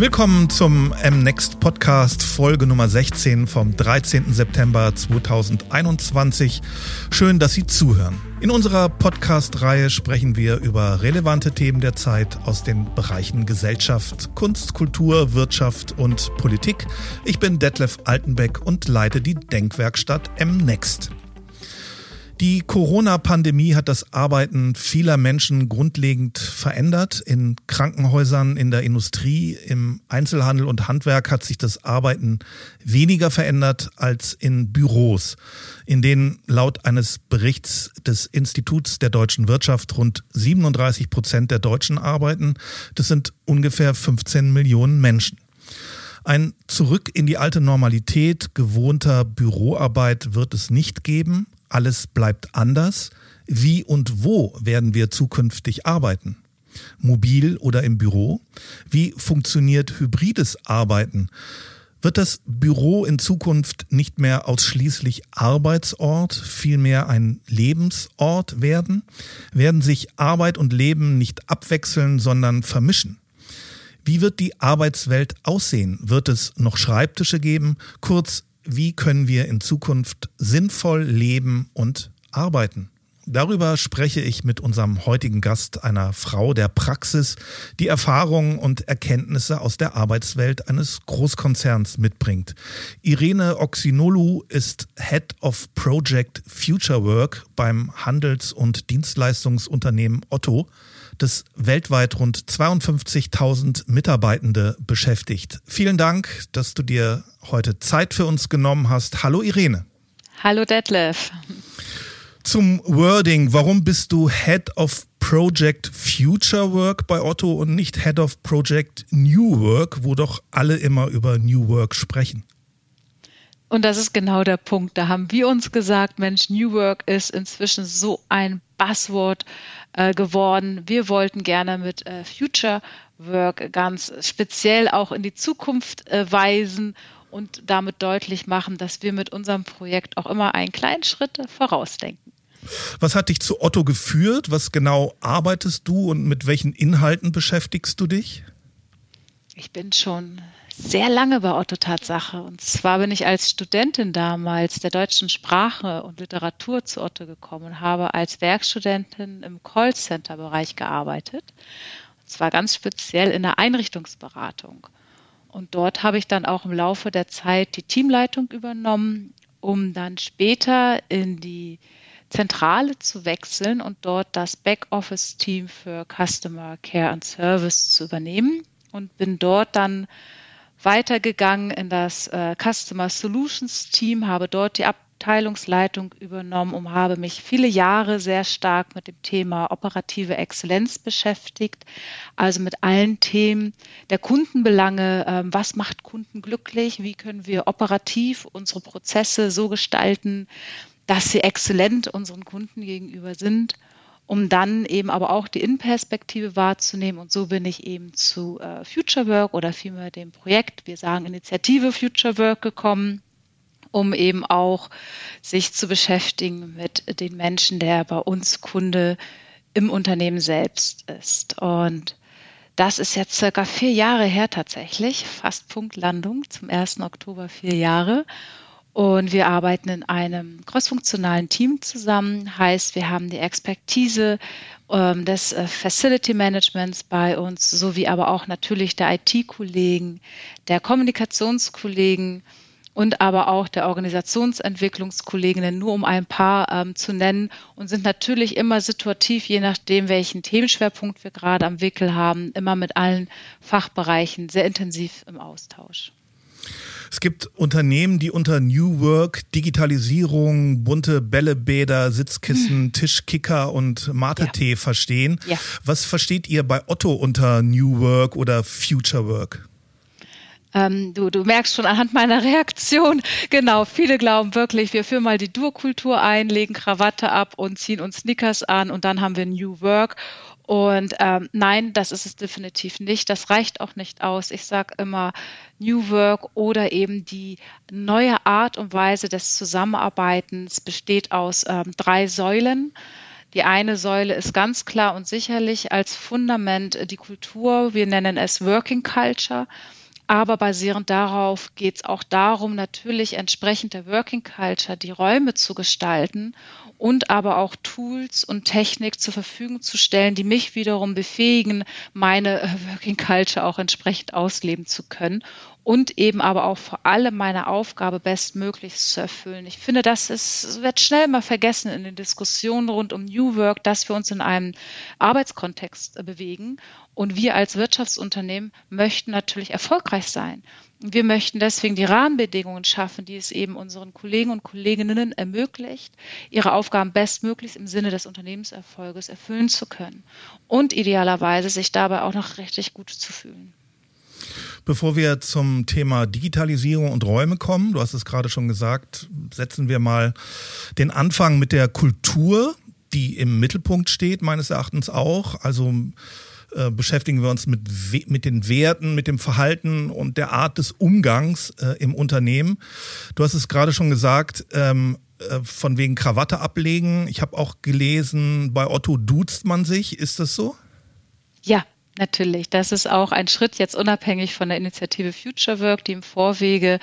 Willkommen zum M-Next Podcast, Folge Nummer 16 vom 13. September 2021. Schön, dass Sie zuhören. In unserer Podcast-Reihe sprechen wir über relevante Themen der Zeit aus den Bereichen Gesellschaft, Kunst, Kultur, Wirtschaft und Politik. Ich bin Detlef Altenbeck und leite die Denkwerkstatt M-Next. Die Corona-Pandemie hat das Arbeiten vieler Menschen grundlegend verändert. In Krankenhäusern, in der Industrie, im Einzelhandel und Handwerk hat sich das Arbeiten weniger verändert als in Büros, in denen laut eines Berichts des Instituts der deutschen Wirtschaft rund 37 Prozent der Deutschen arbeiten. Das sind ungefähr 15 Millionen Menschen. Ein Zurück in die alte Normalität gewohnter Büroarbeit wird es nicht geben alles bleibt anders. Wie und wo werden wir zukünftig arbeiten? Mobil oder im Büro? Wie funktioniert hybrides Arbeiten? Wird das Büro in Zukunft nicht mehr ausschließlich Arbeitsort, vielmehr ein Lebensort werden? Werden sich Arbeit und Leben nicht abwechseln, sondern vermischen? Wie wird die Arbeitswelt aussehen? Wird es noch Schreibtische geben? Kurz, wie können wir in Zukunft sinnvoll leben und arbeiten. Darüber spreche ich mit unserem heutigen Gast, einer Frau der Praxis, die Erfahrungen und Erkenntnisse aus der Arbeitswelt eines Großkonzerns mitbringt. Irene Oxinolu ist Head of Project Future Work beim Handels- und Dienstleistungsunternehmen Otto das weltweit rund 52.000 Mitarbeitende beschäftigt. Vielen Dank, dass du dir heute Zeit für uns genommen hast. Hallo Irene. Hallo Detlef. Zum Wording, warum bist du Head of Project Future Work bei Otto und nicht Head of Project New Work, wo doch alle immer über New Work sprechen? Und das ist genau der Punkt. Da haben wir uns gesagt, Mensch, New Work ist inzwischen so ein Buzzword äh, geworden. Wir wollten gerne mit äh, Future Work ganz speziell auch in die Zukunft äh, weisen und damit deutlich machen, dass wir mit unserem Projekt auch immer einen kleinen Schritt vorausdenken. Was hat dich zu Otto geführt? Was genau arbeitest du und mit welchen Inhalten beschäftigst du dich? Ich bin schon sehr lange bei Otto Tatsache. Und zwar bin ich als Studentin damals der deutschen Sprache und Literatur zu Otto gekommen und habe als Werkstudentin im Callcenter-Bereich gearbeitet. Und zwar ganz speziell in der Einrichtungsberatung. Und dort habe ich dann auch im Laufe der Zeit die Teamleitung übernommen, um dann später in die Zentrale zu wechseln und dort das Backoffice-Team für Customer Care and Service zu übernehmen und bin dort dann weitergegangen in das äh, Customer Solutions Team, habe dort die Abteilungsleitung übernommen und habe mich viele Jahre sehr stark mit dem Thema operative Exzellenz beschäftigt, also mit allen Themen der Kundenbelange, äh, was macht Kunden glücklich, wie können wir operativ unsere Prozesse so gestalten, dass sie exzellent unseren Kunden gegenüber sind um dann eben aber auch die Innenperspektive wahrzunehmen. Und so bin ich eben zu äh, Future Work oder vielmehr dem Projekt, wir sagen Initiative Future Work gekommen, um eben auch sich zu beschäftigen mit den Menschen, der bei uns Kunde im Unternehmen selbst ist. Und das ist jetzt circa vier Jahre her tatsächlich, fast Punktlandung zum 1. Oktober vier Jahre. Und wir arbeiten in einem crossfunktionalen Team zusammen. Heißt, wir haben die Expertise ähm, des äh, Facility Managements bei uns, sowie aber auch natürlich der IT-Kollegen, der Kommunikationskollegen und aber auch der Organisationsentwicklungskolleginnen, nur um ein paar ähm, zu nennen und sind natürlich immer situativ, je nachdem, welchen Themenschwerpunkt wir gerade am Wickel haben, immer mit allen Fachbereichen sehr intensiv im Austausch. Es gibt Unternehmen, die unter New Work Digitalisierung, bunte Bällebäder, Sitzkissen, hm. Tischkicker und Mate-Tee ja. verstehen. Ja. Was versteht ihr bei Otto unter New Work oder Future Work? Ähm, du, du merkst schon anhand meiner Reaktion, genau, viele glauben wirklich, wir führen mal die Dur-Kultur ein, legen Krawatte ab und ziehen uns Sneakers an und dann haben wir New Work. Und ähm, nein, das ist es definitiv nicht. Das reicht auch nicht aus. Ich sage immer New Work oder eben die neue Art und Weise des Zusammenarbeitens besteht aus ähm, drei Säulen. Die eine Säule ist ganz klar und sicherlich als Fundament die Kultur. Wir nennen es Working Culture. Aber basierend darauf geht es auch darum, natürlich entsprechend der Working Culture die Räume zu gestalten und aber auch Tools und Technik zur Verfügung zu stellen, die mich wiederum befähigen, meine äh, Working Culture auch entsprechend ausleben zu können und eben aber auch vor allem meine Aufgabe bestmöglichst zu erfüllen. Ich finde, das ist, wird schnell mal vergessen in den Diskussionen rund um New Work, dass wir uns in einem Arbeitskontext bewegen und wir als Wirtschaftsunternehmen möchten natürlich erfolgreich sein. Wir möchten deswegen die Rahmenbedingungen schaffen, die es eben unseren Kollegen und Kolleginnen ermöglicht, ihre Aufgaben bestmöglichst im Sinne des Unternehmenserfolges erfüllen zu können und idealerweise sich dabei auch noch richtig gut zu fühlen. Bevor wir zum Thema Digitalisierung und Räume kommen, du hast es gerade schon gesagt, setzen wir mal den Anfang mit der Kultur, die im Mittelpunkt steht, meines Erachtens auch. Also äh, beschäftigen wir uns mit, mit den Werten, mit dem Verhalten und der Art des Umgangs äh, im Unternehmen. Du hast es gerade schon gesagt, ähm, äh, von wegen Krawatte ablegen. Ich habe auch gelesen, bei Otto duzt man sich. Ist das so? Ja, Natürlich, das ist auch ein Schritt jetzt unabhängig von der Initiative Future Work, die im Vorwege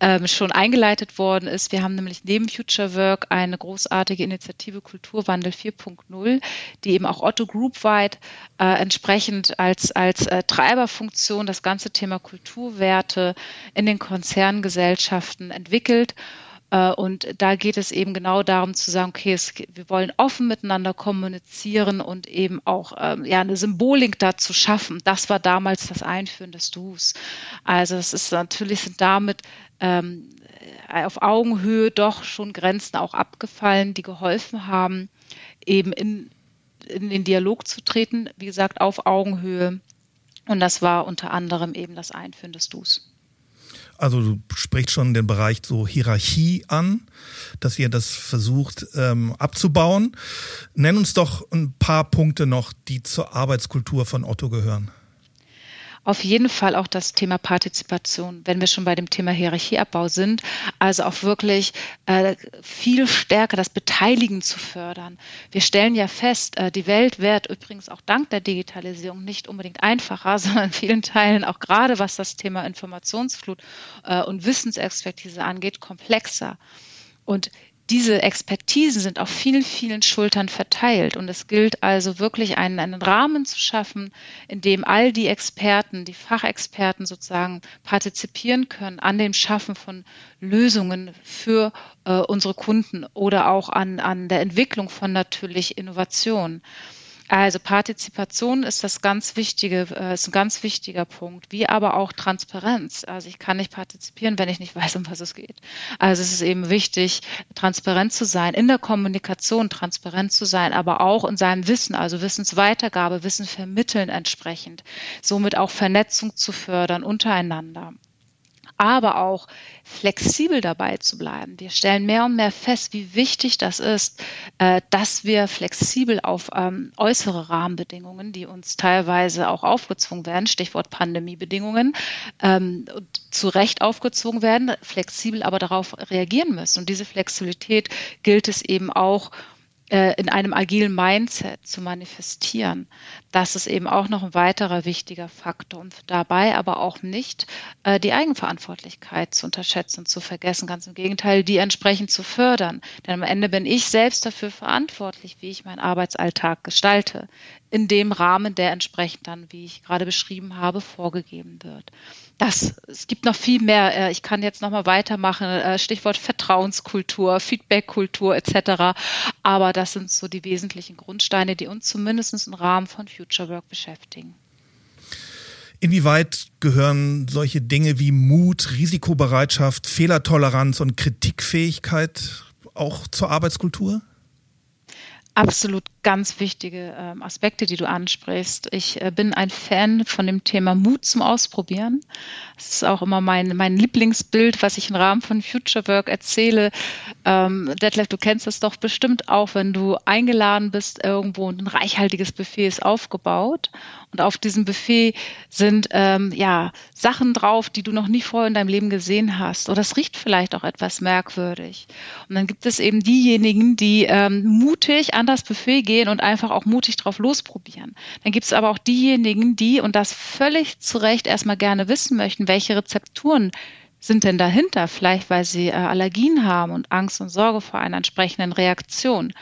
ähm, schon eingeleitet worden ist. Wir haben nämlich neben Future Work eine großartige Initiative Kulturwandel 4.0, die eben auch Otto Group weit äh, entsprechend als, als äh, Treiberfunktion das ganze Thema Kulturwerte in den Konzerngesellschaften entwickelt und da geht es eben genau darum zu sagen, okay, es, wir wollen offen miteinander kommunizieren und eben auch ähm, ja, eine Symbolik dazu schaffen. Das war damals das Einführen des Dus. Also es ist natürlich sind damit ähm, auf Augenhöhe doch schon Grenzen auch abgefallen, die geholfen haben, eben in, in den Dialog zu treten, wie gesagt, auf Augenhöhe. Und das war unter anderem eben das Einführen des Dus. Also du sprichst schon den Bereich so Hierarchie an, dass ihr das versucht ähm, abzubauen. Nenn uns doch ein paar Punkte noch, die zur Arbeitskultur von Otto gehören. Auf jeden Fall auch das Thema Partizipation, wenn wir schon bei dem Thema Hierarchieabbau sind, also auch wirklich äh, viel stärker das Beteiligen zu fördern. Wir stellen ja fest, äh, die Welt wird übrigens auch dank der Digitalisierung nicht unbedingt einfacher, sondern in vielen Teilen auch gerade was das Thema Informationsflut äh, und Wissensexpertise angeht, komplexer. Und diese Expertisen sind auf vielen, vielen Schultern verteilt. Und es gilt also wirklich einen, einen Rahmen zu schaffen, in dem all die Experten, die Fachexperten sozusagen partizipieren können an dem Schaffen von Lösungen für äh, unsere Kunden oder auch an, an der Entwicklung von natürlich Innovation. Also Partizipation ist das ganz wichtige, äh, ist ein ganz wichtiger Punkt, wie aber auch Transparenz. Also ich kann nicht partizipieren, wenn ich nicht weiß, um was es geht. Also es ist eben wichtig, transparent zu sein, in der Kommunikation transparent zu sein, aber auch in seinem Wissen, also Wissensweitergabe, Wissen vermitteln entsprechend, somit auch Vernetzung zu fördern untereinander aber auch flexibel dabei zu bleiben. Wir stellen mehr und mehr fest, wie wichtig das ist, äh, dass wir flexibel auf ähm, äußere Rahmenbedingungen, die uns teilweise auch aufgezwungen werden, Stichwort Pandemiebedingungen, ähm, zu Recht aufgezwungen werden, flexibel aber darauf reagieren müssen. Und diese Flexibilität gilt es eben auch in einem agilen Mindset zu manifestieren. Das ist eben auch noch ein weiterer wichtiger Faktor und dabei aber auch nicht äh, die Eigenverantwortlichkeit zu unterschätzen und zu vergessen, ganz im Gegenteil, die entsprechend zu fördern. Denn am Ende bin ich selbst dafür verantwortlich, wie ich meinen Arbeitsalltag gestalte, in dem Rahmen, der entsprechend dann, wie ich gerade beschrieben habe, vorgegeben wird das, es gibt noch viel mehr. Äh, ich kann jetzt noch mal weitermachen. Äh, Stichwort Vertrauenskultur, Feedbackkultur etc. Aber das sind so die wesentlichen Grundsteine, die uns zumindest im Rahmen von Future Work beschäftigen. Inwieweit gehören solche Dinge wie Mut, Risikobereitschaft, Fehlertoleranz und Kritikfähigkeit auch zur Arbeitskultur? Absolut ganz wichtige ähm, Aspekte, die du ansprichst. Ich äh, bin ein Fan von dem Thema Mut zum Ausprobieren. Das ist auch immer mein, mein Lieblingsbild, was ich im Rahmen von Future Work erzähle. Ähm, Detlef, du kennst das doch bestimmt auch, wenn du eingeladen bist irgendwo und ein reichhaltiges Buffet ist aufgebaut und auf diesem Buffet sind ähm, ja Sachen drauf, die du noch nie vorher in deinem Leben gesehen hast. Oder es riecht vielleicht auch etwas merkwürdig. Und dann gibt es eben diejenigen, die ähm, mutig an das Buffet gehen und einfach auch mutig drauf losprobieren. Dann gibt es aber auch diejenigen, die, und das völlig zu Recht erstmal gerne wissen möchten, welche Rezepturen sind denn dahinter? Vielleicht, weil sie äh, Allergien haben und Angst und Sorge vor einer entsprechenden Reaktion.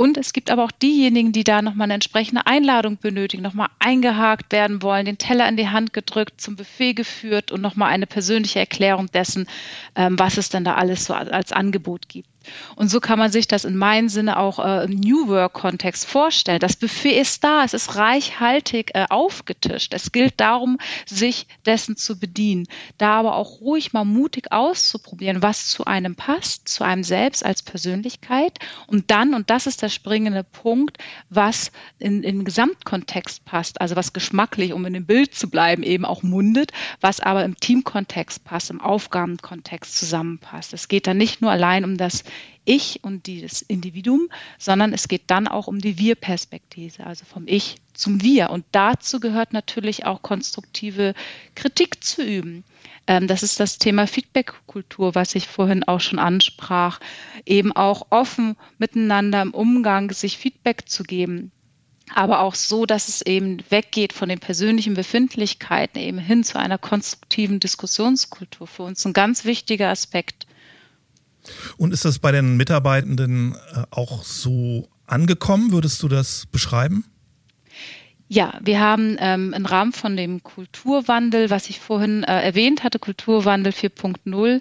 Und es gibt aber auch diejenigen, die da nochmal eine entsprechende Einladung benötigen, nochmal eingehakt werden wollen, den Teller in die Hand gedrückt, zum Buffet geführt und nochmal eine persönliche Erklärung dessen, ähm, was es denn da alles so als Angebot gibt. Und so kann man sich das in meinem Sinne auch äh, im New Work-Kontext vorstellen. Das Buffet ist da, es ist reichhaltig äh, aufgetischt. Es gilt darum, sich dessen zu bedienen. Da aber auch ruhig mal mutig auszuprobieren, was zu einem passt, zu einem selbst als Persönlichkeit. Und dann, und das ist der springende Punkt, was in, in den Gesamtkontext passt, also was geschmacklich, um in dem Bild zu bleiben, eben auch mundet, was aber im Teamkontext passt, im Aufgabenkontext zusammenpasst. Es geht dann nicht nur allein um das ich und das Individuum, sondern es geht dann auch um die Wir-Perspektive, also vom Ich zum Wir. Und dazu gehört natürlich auch konstruktive Kritik zu üben. Ähm, das ist das Thema Feedback-Kultur, was ich vorhin auch schon ansprach. Eben auch offen miteinander im Umgang, sich Feedback zu geben aber auch so, dass es eben weggeht von den persönlichen Befindlichkeiten eben hin zu einer konstruktiven Diskussionskultur. Für uns ein ganz wichtiger Aspekt. Und ist das bei den Mitarbeitenden äh, auch so angekommen? Würdest du das beschreiben? Ja, wir haben ähm, im Rahmen von dem Kulturwandel, was ich vorhin äh, erwähnt hatte, Kulturwandel 4.0,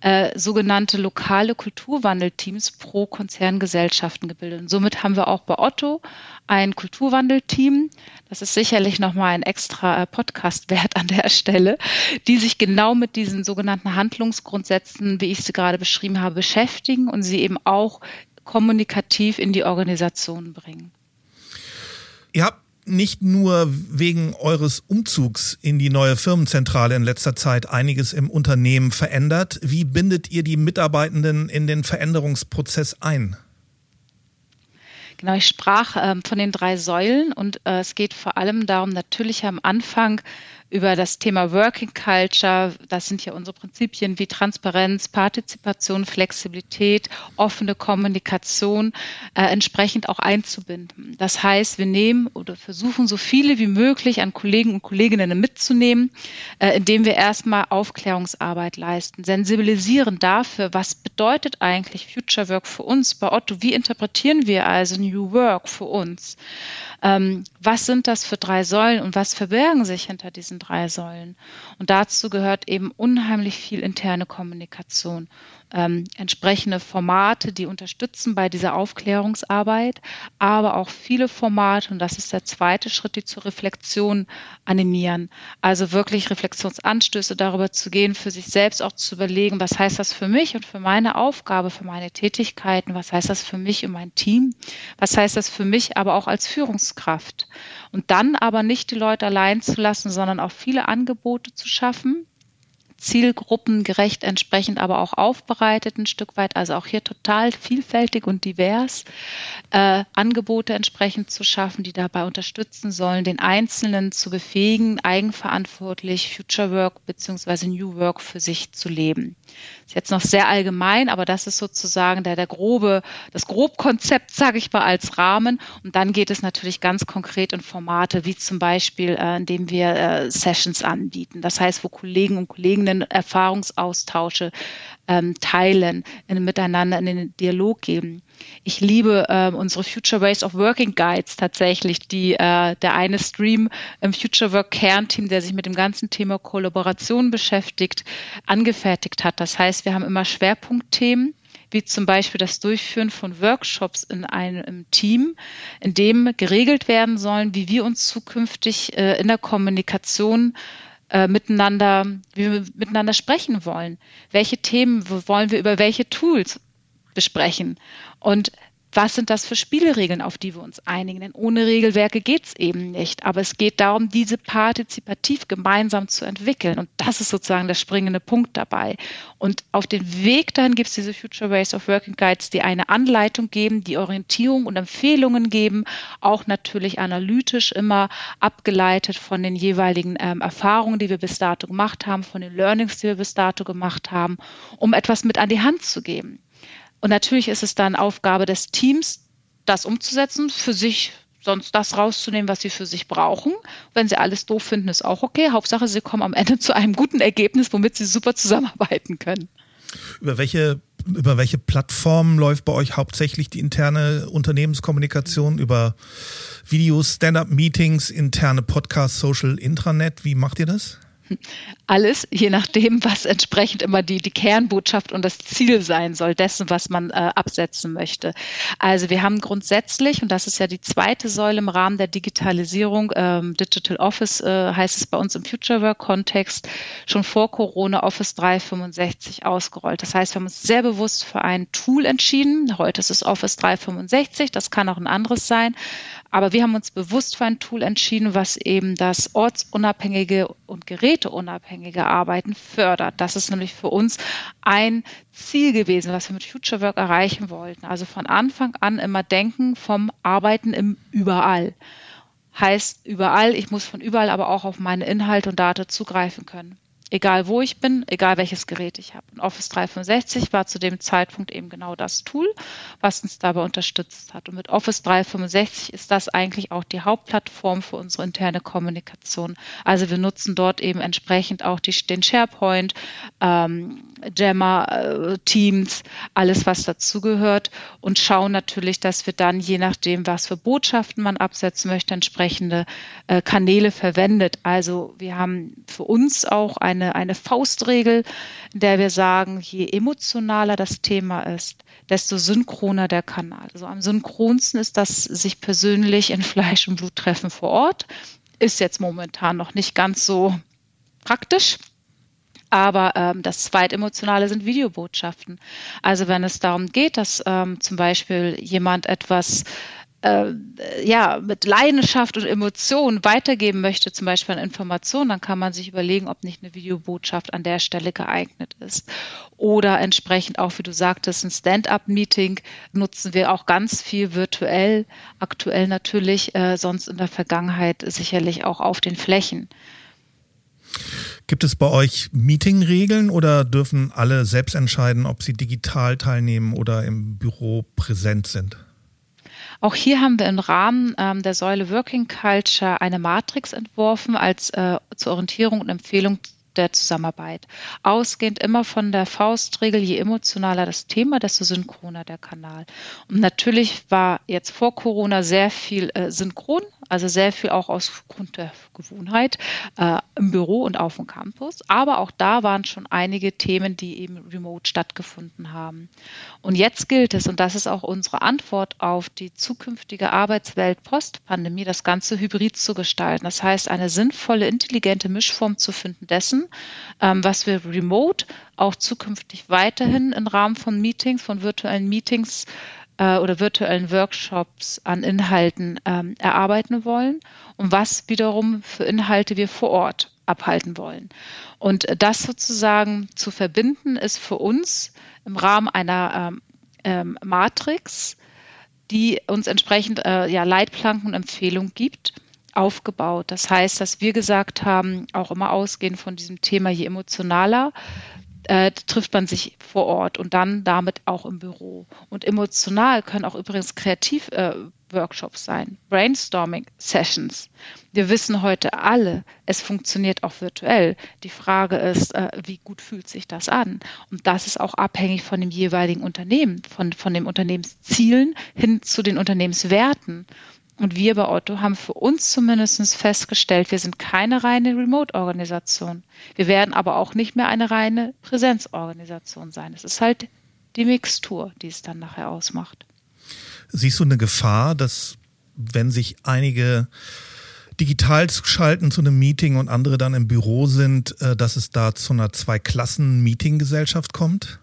äh, sogenannte lokale Kulturwandelteams pro Konzerngesellschaften gebildet. Und somit haben wir auch bei Otto ein Kulturwandelteam. Das ist sicherlich nochmal ein extra äh, Podcast wert an der Stelle, die sich genau mit diesen sogenannten Handlungsgrundsätzen, wie ich sie gerade beschrieben habe, beschäftigen und sie eben auch kommunikativ in die Organisation bringen. Ihr habt nicht nur wegen eures Umzugs in die neue Firmenzentrale in letzter Zeit einiges im Unternehmen verändert. Wie bindet ihr die Mitarbeitenden in den Veränderungsprozess ein? Genau, ich sprach ähm, von den drei Säulen und äh, es geht vor allem darum, natürlich am Anfang über das Thema Working Culture. Das sind ja unsere Prinzipien wie Transparenz, Partizipation, Flexibilität, offene Kommunikation äh, entsprechend auch einzubinden. Das heißt, wir nehmen oder versuchen so viele wie möglich an Kollegen und Kolleginnen mitzunehmen, äh, indem wir erstmal Aufklärungsarbeit leisten, sensibilisieren dafür, was bedeutet eigentlich Future Work für uns bei Otto? Wie interpretieren wir also New Work für uns? Ähm, was sind das für drei Säulen und was verbergen sich hinter diesen drei Säulen? Und dazu gehört eben unheimlich viel interne Kommunikation ähm, entsprechende Formate, die unterstützen bei dieser Aufklärungsarbeit, aber auch viele Formate, und das ist der zweite Schritt, die zur Reflexion animieren. Also wirklich Reflexionsanstöße darüber zu gehen, für sich selbst auch zu überlegen, was heißt das für mich und für meine Aufgabe, für meine Tätigkeiten, was heißt das für mich und mein Team, was heißt das für mich aber auch als Führungskraft. Und dann aber nicht die Leute allein zu lassen, sondern auch viele Angebote zu schaffen, zielgruppengerecht entsprechend aber auch aufbereitet ein Stück weit, also auch hier total vielfältig und divers, äh, Angebote entsprechend zu schaffen, die dabei unterstützen sollen, den Einzelnen zu befähigen, eigenverantwortlich Future Work beziehungsweise New Work für sich zu leben. Ist jetzt noch sehr allgemein, aber das ist sozusagen der, der grobe, das Grobkonzept, sage ich mal, als Rahmen. Und dann geht es natürlich ganz konkret in Formate, wie zum Beispiel, äh, indem wir äh, Sessions anbieten. Das heißt, wo Kollegen und Kolleginnen eigenen Erfahrungsaustausche ähm, teilen, in, miteinander in den Dialog geben. Ich liebe äh, unsere Future Ways of Working Guides tatsächlich, die äh, der eine Stream im Future Work Kernteam, der sich mit dem ganzen Thema Kollaboration beschäftigt, angefertigt hat. Das heißt, wir haben immer Schwerpunktthemen wie zum Beispiel das Durchführen von Workshops in einem Team, in dem geregelt werden sollen, wie wir uns zukünftig äh, in der Kommunikation äh, miteinander, wie wir miteinander sprechen wollen. Welche Themen wollen wir über welche Tools besprechen? Und was sind das für Spielregeln, auf die wir uns einigen? Denn ohne Regelwerke geht es eben nicht. Aber es geht darum, diese partizipativ gemeinsam zu entwickeln. Und das ist sozusagen der springende Punkt dabei. Und auf den Weg dahin gibt es diese Future Ways of Working Guides, die eine Anleitung geben, die Orientierung und Empfehlungen geben, auch natürlich analytisch immer abgeleitet von den jeweiligen ähm, Erfahrungen, die wir bis dato gemacht haben, von den Learnings, die wir bis dato gemacht haben, um etwas mit an die Hand zu geben. Und natürlich ist es dann Aufgabe des Teams, das umzusetzen, für sich sonst das rauszunehmen, was sie für sich brauchen. Wenn sie alles doof finden, ist auch okay. Hauptsache, sie kommen am Ende zu einem guten Ergebnis, womit sie super zusammenarbeiten können. Über welche, über welche Plattformen läuft bei euch hauptsächlich die interne Unternehmenskommunikation? Über Videos, Stand-up-Meetings, interne Podcasts, Social Intranet? Wie macht ihr das? Alles, je nachdem, was entsprechend immer die, die Kernbotschaft und das Ziel sein soll, dessen, was man äh, absetzen möchte. Also wir haben grundsätzlich, und das ist ja die zweite Säule im Rahmen der Digitalisierung, ähm, Digital Office äh, heißt es bei uns im Future Work Kontext, schon vor Corona Office 365 ausgerollt. Das heißt, wir haben uns sehr bewusst für ein Tool entschieden. Heute ist es Office 365, das kann auch ein anderes sein. Aber wir haben uns bewusst für ein Tool entschieden, was eben das ortsunabhängige und geräteunabhängige Arbeiten fördert. Das ist nämlich für uns ein Ziel gewesen, was wir mit Future Work erreichen wollten. Also von Anfang an immer denken vom Arbeiten im Überall. Heißt überall, ich muss von überall aber auch auf meine Inhalte und Daten zugreifen können egal wo ich bin, egal welches Gerät ich habe. Und Office 365 war zu dem Zeitpunkt eben genau das Tool, was uns dabei unterstützt hat. Und mit Office 365 ist das eigentlich auch die Hauptplattform für unsere interne Kommunikation. Also wir nutzen dort eben entsprechend auch die, den SharePoint, ähm, Jammer, äh, Teams, alles was dazugehört und schauen natürlich, dass wir dann je nachdem, was für Botschaften man absetzen möchte, entsprechende äh, Kanäle verwendet. Also wir haben für uns auch eine eine, eine Faustregel, in der wir sagen, je emotionaler das Thema ist, desto synchroner der Kanal. Also am synchronsten ist das sich persönlich in Fleisch und Blut treffen vor Ort. Ist jetzt momentan noch nicht ganz so praktisch. Aber ähm, das Zweitemotionale sind Videobotschaften. Also wenn es darum geht, dass ähm, zum Beispiel jemand etwas äh, ja, mit Leidenschaft und Emotion weitergeben möchte, zum Beispiel an Informationen, dann kann man sich überlegen, ob nicht eine Videobotschaft an der Stelle geeignet ist. Oder entsprechend auch, wie du sagtest, ein Stand-up-Meeting nutzen wir auch ganz viel virtuell, aktuell natürlich, äh, sonst in der Vergangenheit sicherlich auch auf den Flächen. Gibt es bei euch Meeting-Regeln oder dürfen alle selbst entscheiden, ob sie digital teilnehmen oder im Büro präsent sind? Auch hier haben wir im Rahmen ähm, der Säule Working Culture eine Matrix entworfen als äh, zur Orientierung und Empfehlung der Zusammenarbeit. Ausgehend immer von der Faustregel, je emotionaler das Thema, desto synchroner der Kanal. Und natürlich war jetzt vor Corona sehr viel äh, synchron, also sehr viel auch aus Grund der Gewohnheit äh, im Büro und auf dem Campus. Aber auch da waren schon einige Themen, die eben remote stattgefunden haben. Und jetzt gilt es, und das ist auch unsere Antwort auf die zukünftige Arbeitswelt post-Pandemie, das Ganze hybrid zu gestalten. Das heißt, eine sinnvolle, intelligente Mischform zu finden dessen, ähm, was wir remote auch zukünftig weiterhin im Rahmen von Meetings, von virtuellen Meetings äh, oder virtuellen Workshops an Inhalten ähm, erarbeiten wollen und was wiederum für Inhalte wir vor Ort abhalten wollen. Und das sozusagen zu verbinden, ist für uns im Rahmen einer ähm, ähm, Matrix, die uns entsprechend äh, ja, Leitplanken und Empfehlungen gibt, aufgebaut. Das heißt, dass wir gesagt haben, auch immer ausgehend von diesem Thema, je emotionaler äh, trifft man sich vor Ort und dann damit auch im Büro. Und emotional können auch übrigens Kreativworkshops äh, sein, Brainstorming-Sessions. Wir wissen heute alle, es funktioniert auch virtuell. Die Frage ist, äh, wie gut fühlt sich das an? Und das ist auch abhängig von dem jeweiligen Unternehmen, von, von den Unternehmenszielen hin zu den Unternehmenswerten. Und wir bei Otto haben für uns zumindest festgestellt, wir sind keine reine Remote-Organisation. Wir werden aber auch nicht mehr eine reine Präsenzorganisation sein. Es ist halt die Mixtur, die es dann nachher ausmacht. Siehst du eine Gefahr, dass wenn sich einige digital schalten zu einem Meeting und andere dann im Büro sind, äh, dass es da zu einer Zwei-Klassen-Meeting-Gesellschaft kommt?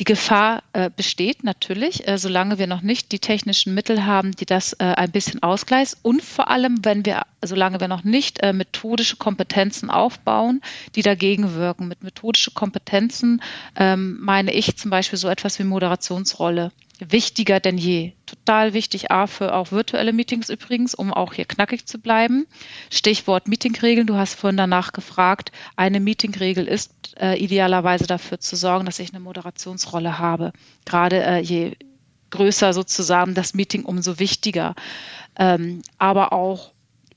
Die Gefahr äh, besteht natürlich, äh, solange wir noch nicht die technischen Mittel haben, die das äh, ein bisschen ausgleichen. Und vor allem, wenn wir, solange wir noch nicht äh, methodische Kompetenzen aufbauen, die dagegen wirken. Mit methodische Kompetenzen ähm, meine ich zum Beispiel so etwas wie Moderationsrolle wichtiger denn je. Total wichtig, A, für auch virtuelle Meetings übrigens, um auch hier knackig zu bleiben. Stichwort Meetingregeln. Du hast vorhin danach gefragt. Eine Meetingregel ist äh, idealerweise dafür zu sorgen, dass ich eine Moderationsrolle habe. Gerade äh, je größer sozusagen das Meeting, umso wichtiger. Ähm, aber auch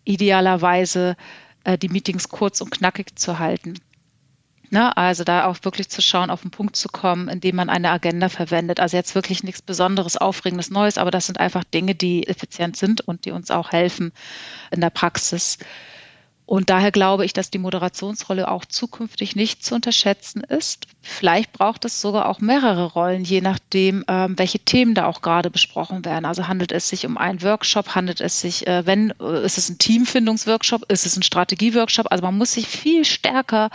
idealerweise äh, die Meetings kurz und knackig zu halten. Ne? Also da auch wirklich zu schauen, auf den Punkt zu kommen, indem man eine Agenda verwendet. Also jetzt wirklich nichts Besonderes, Aufregendes, Neues, aber das sind einfach Dinge, die effizient sind und die uns auch helfen in der Praxis. Und daher glaube ich, dass die Moderationsrolle auch zukünftig nicht zu unterschätzen ist. Vielleicht braucht es sogar auch mehrere Rollen, je nachdem, ähm, welche Themen da auch gerade besprochen werden. Also handelt es sich um einen Workshop, handelt es sich, äh, wenn, äh, ist es ein Teamfindungsworkshop, ist es ein Strategieworkshop. Also man muss sich viel stärker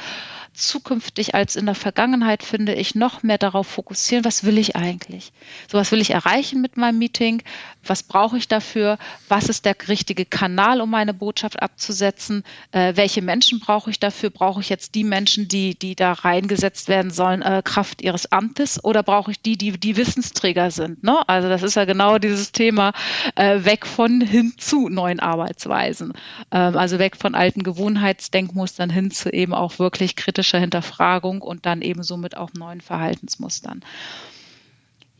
zukünftig als in der Vergangenheit, finde ich, noch mehr darauf fokussieren, was will ich eigentlich? So was will ich erreichen mit meinem Meeting? Was brauche ich dafür? Was ist der richtige Kanal, um meine Botschaft abzusetzen? Äh, welche Menschen brauche ich dafür? Brauche ich jetzt die Menschen, die, die da reingesetzt werden sollen, äh, Kraft ihres Amtes? Oder brauche ich die, die, die Wissensträger sind? Ne? Also das ist ja genau dieses Thema, äh, weg von hin zu neuen Arbeitsweisen. Ähm, also weg von alten Gewohnheitsdenkmustern hin zu eben auch wirklich kritischen kritischer Hinterfragung und dann eben somit auch neuen Verhaltensmustern.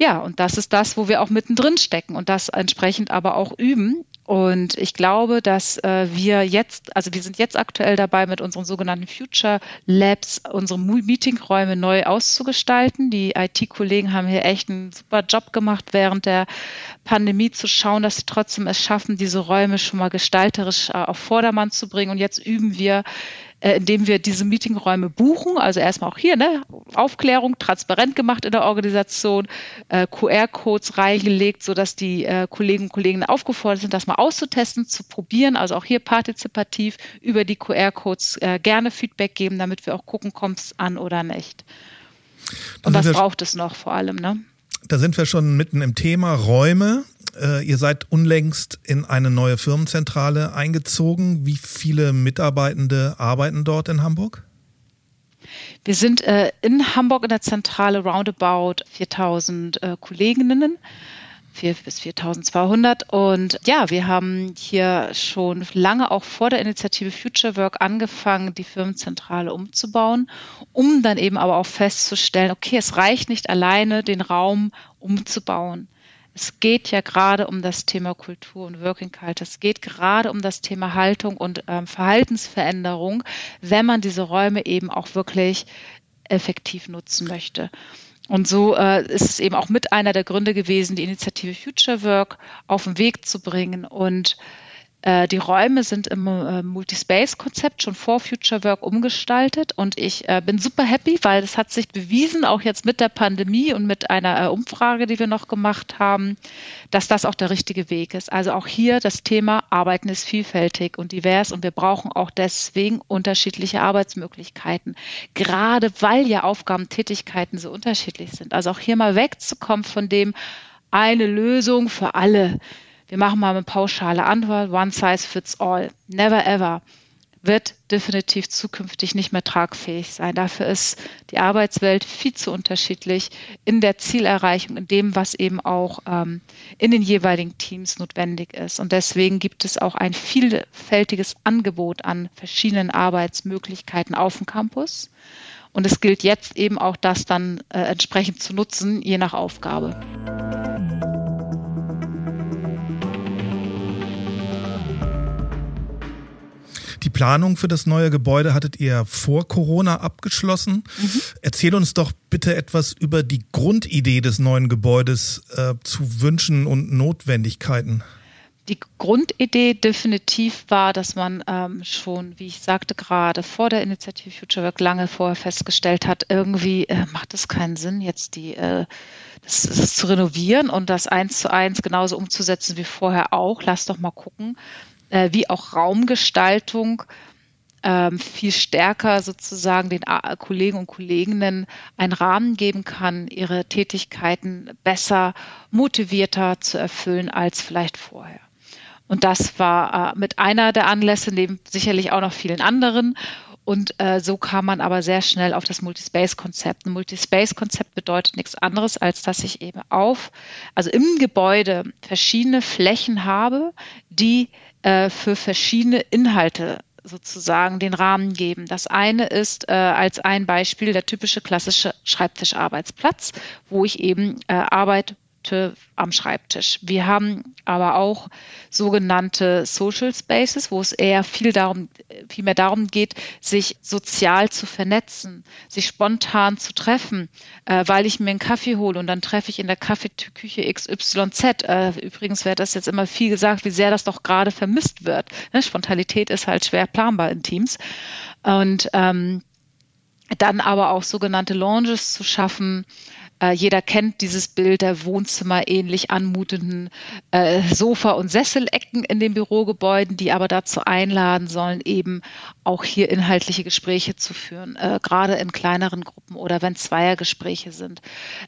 Ja, und das ist das, wo wir auch mittendrin stecken und das entsprechend aber auch üben. Und ich glaube, dass äh, wir jetzt, also wir sind jetzt aktuell dabei, mit unseren sogenannten Future Labs unsere Meetingräume neu auszugestalten. Die IT-Kollegen haben hier echt einen super Job gemacht während der Pandemie zu schauen, dass sie trotzdem es schaffen, diese Räume schon mal gestalterisch äh, auf Vordermann zu bringen. Und jetzt üben wir äh, indem wir diese Meetingräume buchen. Also erstmal auch hier ne, Aufklärung transparent gemacht in der Organisation, äh, QR-Codes reingelegt, sodass die äh, Kollegen und Kollegen aufgefordert sind, das mal auszutesten, zu probieren. Also auch hier partizipativ über die QR-Codes äh, gerne Feedback geben, damit wir auch gucken, kommt es an oder nicht. Und was braucht es noch vor allem? Ne? Da sind wir schon mitten im Thema Räume. Äh, ihr seid unlängst in eine neue Firmenzentrale eingezogen. Wie viele Mitarbeitende arbeiten dort in Hamburg? Wir sind äh, in Hamburg in der Zentrale roundabout 4000 äh, Kolleginnen. 4 bis 4200. Und ja, wir haben hier schon lange auch vor der Initiative Future Work angefangen, die Firmenzentrale umzubauen, um dann eben aber auch festzustellen, okay, es reicht nicht alleine, den Raum umzubauen. Es geht ja gerade um das Thema Kultur und Working Culture. Es geht gerade um das Thema Haltung und ähm, Verhaltensveränderung, wenn man diese Räume eben auch wirklich effektiv nutzen möchte. Und so äh, ist es eben auch mit einer der Gründe gewesen, die Initiative Future Work auf den Weg zu bringen und die Räume sind im äh, Multispace-Konzept schon vor Future Work umgestaltet und ich äh, bin super happy, weil es hat sich bewiesen, auch jetzt mit der Pandemie und mit einer Umfrage, die wir noch gemacht haben, dass das auch der richtige Weg ist. Also auch hier das Thema Arbeiten ist vielfältig und divers und wir brauchen auch deswegen unterschiedliche Arbeitsmöglichkeiten, gerade weil ja Aufgaben, Tätigkeiten so unterschiedlich sind. Also auch hier mal wegzukommen von dem eine Lösung für alle wir machen mal eine pauschale Antwort, one size fits all, never ever, wird definitiv zukünftig nicht mehr tragfähig sein. Dafür ist die Arbeitswelt viel zu unterschiedlich in der Zielerreichung, in dem, was eben auch ähm, in den jeweiligen Teams notwendig ist. Und deswegen gibt es auch ein vielfältiges Angebot an verschiedenen Arbeitsmöglichkeiten auf dem Campus. Und es gilt jetzt eben auch das dann äh, entsprechend zu nutzen, je nach Aufgabe. Die Planung für das neue Gebäude hattet ihr vor Corona abgeschlossen. Mhm. Erzähl uns doch bitte etwas über die Grundidee des neuen Gebäudes äh, zu Wünschen und Notwendigkeiten. Die Grundidee definitiv war, dass man ähm, schon, wie ich sagte gerade, vor der Initiative Future Work lange vorher festgestellt hat, irgendwie äh, macht es keinen Sinn, jetzt die äh, das, das zu renovieren und das eins zu eins genauso umzusetzen wie vorher auch. Lass doch mal gucken, äh, wie auch Raumgestaltung ähm, viel stärker sozusagen den äh, Kollegen und Kolleginnen einen Rahmen geben kann, ihre Tätigkeiten besser, motivierter zu erfüllen als vielleicht vorher. Und das war äh, mit einer der Anlässe, neben sicherlich auch noch vielen anderen. Und äh, so kam man aber sehr schnell auf das Multispace-Konzept. Ein Multispace-Konzept bedeutet nichts anderes, als dass ich eben auf, also im Gebäude verschiedene Flächen habe, die äh, für verschiedene Inhalte sozusagen den Rahmen geben. Das eine ist äh, als ein Beispiel der typische klassische Schreibtischarbeitsplatz, wo ich eben äh, Arbeit Produkte am Schreibtisch. Wir haben aber auch sogenannte Social Spaces, wo es eher viel darum, viel mehr darum geht, sich sozial zu vernetzen, sich spontan zu treffen, äh, weil ich mir einen Kaffee hole und dann treffe ich in der Kaffeeküche XYZ. Äh, übrigens wird das jetzt immer viel gesagt, wie sehr das doch gerade vermisst wird. Ne? Spontanität ist halt schwer planbar in Teams. Und ähm, dann aber auch sogenannte Lounges zu schaffen, äh, jeder kennt dieses Bild der Wohnzimmer ähnlich anmutenden äh, Sofa- und Sesselecken in den Bürogebäuden, die aber dazu einladen sollen, eben auch hier inhaltliche Gespräche zu führen, äh, gerade in kleineren Gruppen oder wenn Zweiergespräche sind.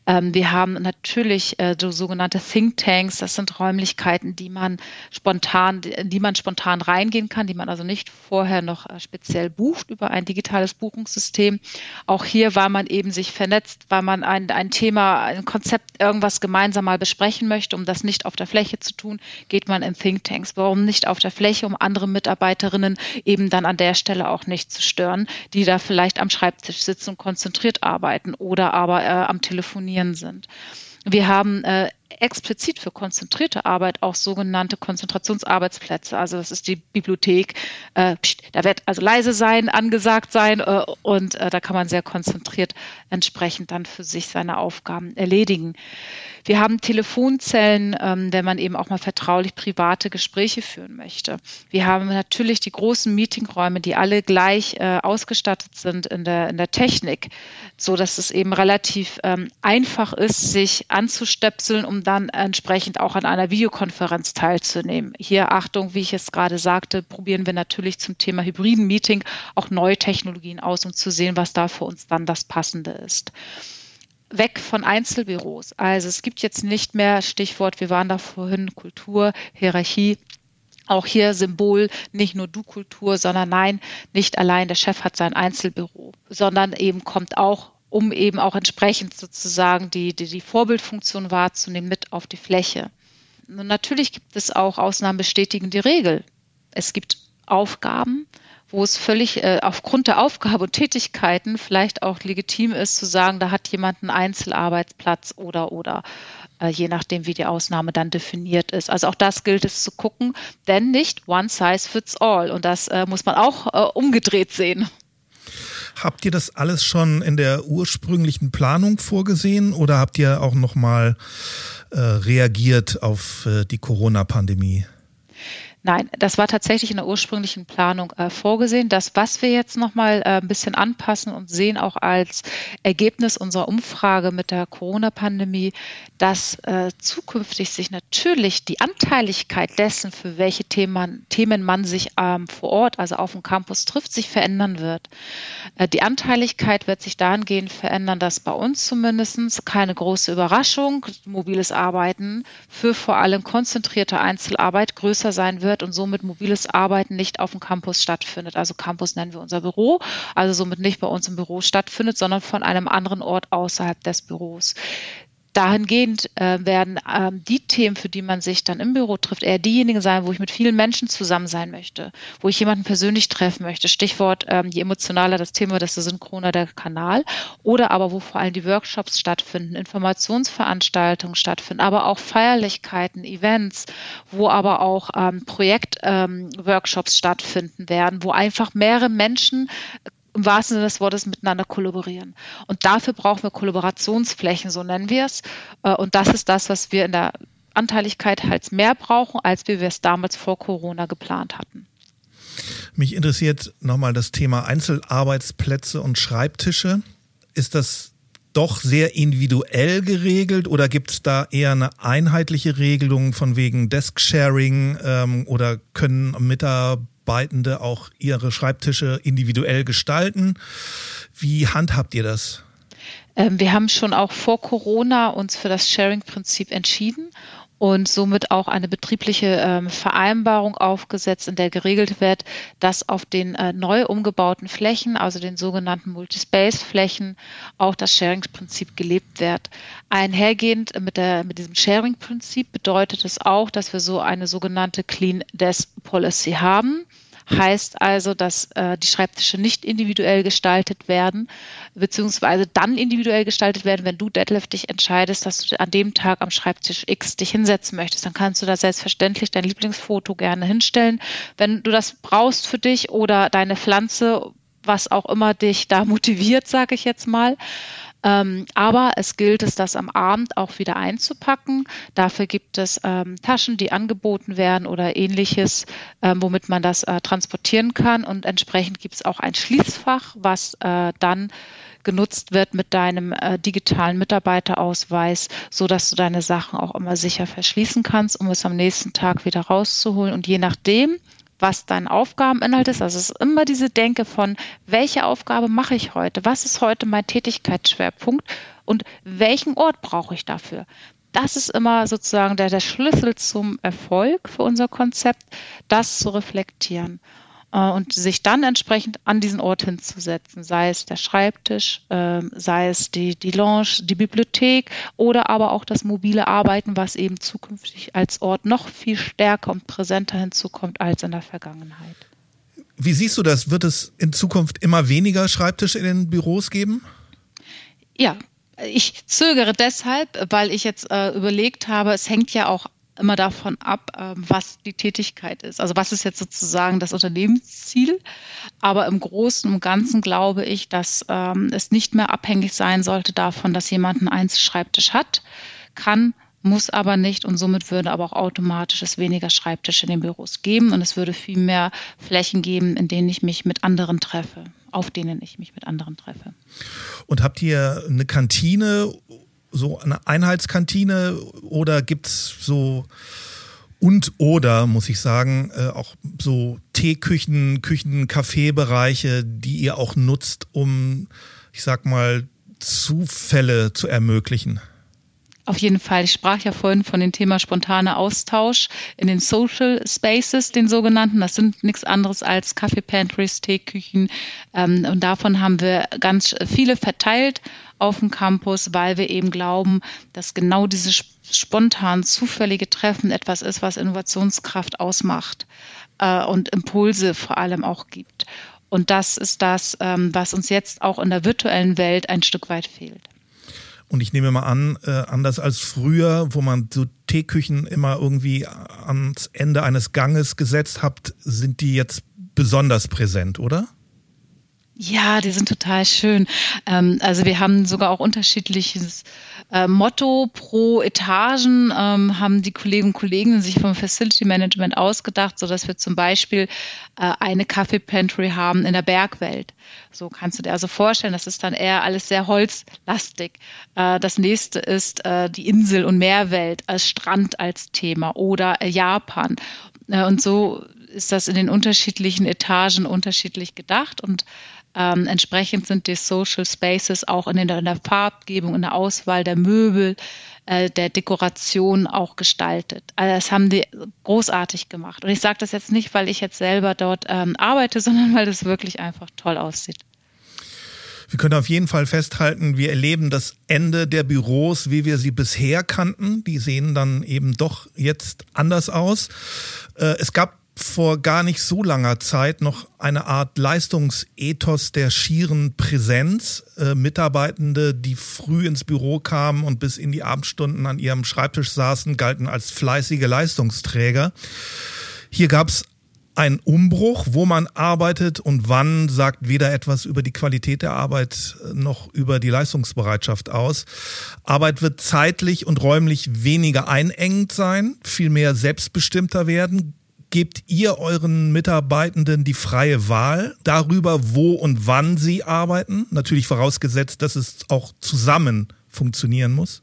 Ähm, wir haben natürlich äh, so sogenannte Think Tanks, das sind Räumlichkeiten, die man spontan, die man spontan reingehen kann, die man also nicht vorher noch äh, speziell bucht über ein digitales Buchungssystem. Auch hier, weil man eben sich vernetzt, weil man ein, ein Thema, ein Konzept, irgendwas gemeinsam mal besprechen möchte, um das nicht auf der Fläche zu tun, geht man in Thinktanks. Warum nicht auf der Fläche, um andere Mitarbeiterinnen eben dann an der Stelle auch nicht zu stören, die da vielleicht am Schreibtisch sitzen und konzentriert arbeiten oder aber äh, am Telefonieren sind. Wir haben äh, explizit für konzentrierte Arbeit auch sogenannte Konzentrationsarbeitsplätze. Also das ist die Bibliothek. Äh, da wird also leise sein, angesagt sein äh, und äh, da kann man sehr konzentriert entsprechend dann für sich seine Aufgaben erledigen. Wir haben Telefonzellen, ähm, wenn man eben auch mal vertraulich private Gespräche führen möchte. Wir haben natürlich die großen Meetingräume, die alle gleich äh, ausgestattet sind in der, in der Technik, so dass es eben relativ ähm, einfach ist, sich anzustöpseln, um dann entsprechend auch an einer Videokonferenz teilzunehmen. Hier Achtung, wie ich es gerade sagte, probieren wir natürlich zum Thema hybriden Meeting auch neue Technologien aus, um zu sehen, was da für uns dann das Passende ist weg von Einzelbüros. Also es gibt jetzt nicht mehr Stichwort, wir waren da vorhin Kultur, Hierarchie. Auch hier Symbol, nicht nur Du-Kultur, sondern nein, nicht allein der Chef hat sein Einzelbüro, sondern eben kommt auch um eben auch entsprechend sozusagen die, die, die Vorbildfunktion wahrzunehmen, mit auf die Fläche. Und natürlich gibt es auch Ausnahmen bestätigen die Regel. Es gibt Aufgaben, wo es völlig äh, aufgrund der Aufgabe und Tätigkeiten vielleicht auch legitim ist zu sagen, da hat jemand einen Einzelarbeitsplatz oder oder äh, je nachdem, wie die Ausnahme dann definiert ist. Also auch das gilt es zu gucken, denn nicht one size fits all und das äh, muss man auch äh, umgedreht sehen. Habt ihr das alles schon in der ursprünglichen Planung vorgesehen oder habt ihr auch noch mal äh, reagiert auf äh, die Corona-Pandemie? Nein, das war tatsächlich in der ursprünglichen Planung äh, vorgesehen. Das, was wir jetzt nochmal äh, ein bisschen anpassen und sehen auch als Ergebnis unserer Umfrage mit der Corona-Pandemie, dass äh, zukünftig sich natürlich die Anteiligkeit dessen, für welche Themen, Themen man sich ähm, vor Ort, also auf dem Campus trifft, sich verändern wird. Äh, die Anteiligkeit wird sich dahingehend verändern, dass bei uns zumindest keine große Überraschung, mobiles Arbeiten für vor allem konzentrierte Einzelarbeit größer sein wird wird und somit mobiles Arbeiten nicht auf dem Campus stattfindet. Also Campus nennen wir unser Büro, also somit nicht bei uns im Büro stattfindet, sondern von einem anderen Ort außerhalb des Büros dahingehend äh, werden ähm, die Themen, für die man sich dann im Büro trifft, eher diejenigen sein, wo ich mit vielen Menschen zusammen sein möchte, wo ich jemanden persönlich treffen möchte. Stichwort, ähm, je emotionaler das Thema, desto synchroner der Kanal. Oder aber, wo vor allem die Workshops stattfinden, Informationsveranstaltungen stattfinden, aber auch Feierlichkeiten, Events, wo aber auch ähm, Projektworkshops ähm, stattfinden werden, wo einfach mehrere Menschen im wahrsten Sinne des Wortes miteinander kollaborieren. Und dafür brauchen wir Kollaborationsflächen, so nennen wir es. Äh, und das ist das, was wir in der Anteiligkeit halt mehr brauchen, als wir es damals vor Corona geplant hatten. Mich interessiert nochmal das Thema Einzelarbeitsplätze und Schreibtische. Ist das doch sehr individuell geregelt oder gibt es da eher eine einheitliche Regelung von wegen Desk-Sharing ähm, oder können Mitarbeiter Mitarbeitende auch ihre Schreibtische individuell gestalten. Wie handhabt ihr das? Ähm, wir haben schon auch vor Corona uns für das Sharing-Prinzip entschieden und somit auch eine betriebliche ähm, Vereinbarung aufgesetzt, in der geregelt wird, dass auf den äh, neu umgebauten Flächen, also den sogenannten Multispace-Flächen, auch das Sharing-Prinzip gelebt wird. Einhergehend mit, der, mit diesem Sharing-Prinzip bedeutet es auch, dass wir so eine sogenannte Clean Desk Policy haben. Heißt also, dass äh, die Schreibtische nicht individuell gestaltet werden, beziehungsweise dann individuell gestaltet werden, wenn du, dich entscheidest, dass du an dem Tag am Schreibtisch X dich hinsetzen möchtest. Dann kannst du da selbstverständlich dein Lieblingsfoto gerne hinstellen. Wenn du das brauchst für dich oder deine Pflanze, was auch immer dich da motiviert, sage ich jetzt mal. Ähm, aber es gilt es, das am Abend auch wieder einzupacken. Dafür gibt es ähm, Taschen, die angeboten werden oder ähnliches, ähm, womit man das äh, transportieren kann. Und entsprechend gibt es auch ein Schließfach, was äh, dann genutzt wird mit deinem äh, digitalen Mitarbeiterausweis, so dass du deine Sachen auch immer sicher verschließen kannst, um es am nächsten Tag wieder rauszuholen. Und je nachdem, was dein Aufgabeninhalt ist. Also es ist immer diese Denke von, welche Aufgabe mache ich heute? Was ist heute mein Tätigkeitsschwerpunkt? Und welchen Ort brauche ich dafür? Das ist immer sozusagen der, der Schlüssel zum Erfolg für unser Konzept, das zu reflektieren. Äh, und sich dann entsprechend an diesen Ort hinzusetzen, sei es der Schreibtisch, ähm, sei es die, die Lounge, die Bibliothek oder aber auch das mobile Arbeiten, was eben zukünftig als Ort noch viel stärker und präsenter hinzukommt als in der Vergangenheit. Wie siehst du das? Wird es in Zukunft immer weniger Schreibtische in den Büros geben? Ja, ich zögere deshalb, weil ich jetzt äh, überlegt habe, es hängt ja auch immer davon ab, ähm, was die Tätigkeit ist. Also was ist jetzt sozusagen das Unternehmensziel. Aber im Großen und Ganzen glaube ich, dass ähm, es nicht mehr abhängig sein sollte davon, dass jemand einen Einzelschreibtisch hat, kann, muss aber nicht und somit würde aber auch automatisch es weniger Schreibtische in den Büros geben und es würde viel mehr Flächen geben, in denen ich mich mit anderen treffe, auf denen ich mich mit anderen treffe. Und habt ihr eine Kantine so eine Einheitskantine oder gibt es so und oder, muss ich sagen, äh, auch so Teeküchen, Küchen, Kaffeebereiche, die ihr auch nutzt, um, ich sag mal, Zufälle zu ermöglichen? Auf jeden Fall. Ich sprach ja vorhin von dem Thema spontaner Austausch in den Social Spaces, den sogenannten. Das sind nichts anderes als Kaffee Pantries, Teeküchen. Ähm, und davon haben wir ganz viele verteilt auf dem Campus, weil wir eben glauben, dass genau dieses spontan zufällige Treffen etwas ist, was Innovationskraft ausmacht äh, und Impulse vor allem auch gibt. Und das ist das, ähm, was uns jetzt auch in der virtuellen Welt ein Stück weit fehlt. Und ich nehme mal an, äh, anders als früher, wo man so Teeküchen immer irgendwie ans Ende eines Ganges gesetzt habt, sind die jetzt besonders präsent, oder? Ja, die sind total schön. Ähm, also wir haben sogar auch unterschiedliches äh, Motto pro Etagen, ähm, haben die Kolleginnen und Kollegen sich vom Facility Management ausgedacht, so dass wir zum Beispiel äh, eine Kaffee Pantry haben in der Bergwelt. So kannst du dir also vorstellen, das ist dann eher alles sehr holzlastig. Äh, das nächste ist äh, die Insel- und Meerwelt als Strand als Thema oder Japan. Äh, und so ist das in den unterschiedlichen Etagen unterschiedlich gedacht und ähm, entsprechend sind die Social Spaces auch in, der, in der Farbgebung, in der Auswahl der Möbel, äh, der Dekoration auch gestaltet. Also das haben die großartig gemacht. Und ich sage das jetzt nicht, weil ich jetzt selber dort ähm, arbeite, sondern weil das wirklich einfach toll aussieht. Wir können auf jeden Fall festhalten, wir erleben das Ende der Büros, wie wir sie bisher kannten. Die sehen dann eben doch jetzt anders aus. Äh, es gab vor gar nicht so langer Zeit noch eine Art Leistungsethos der schieren Präsenz. Äh, Mitarbeitende, die früh ins Büro kamen und bis in die Abendstunden an ihrem Schreibtisch saßen, galten als fleißige Leistungsträger. Hier gab es einen Umbruch, wo man arbeitet und wann, sagt weder etwas über die Qualität der Arbeit noch über die Leistungsbereitschaft aus. Arbeit wird zeitlich und räumlich weniger einengend sein, viel mehr selbstbestimmter werden, gebt ihr euren Mitarbeitenden die freie Wahl darüber, wo und wann sie arbeiten? Natürlich vorausgesetzt, dass es auch zusammen funktionieren muss.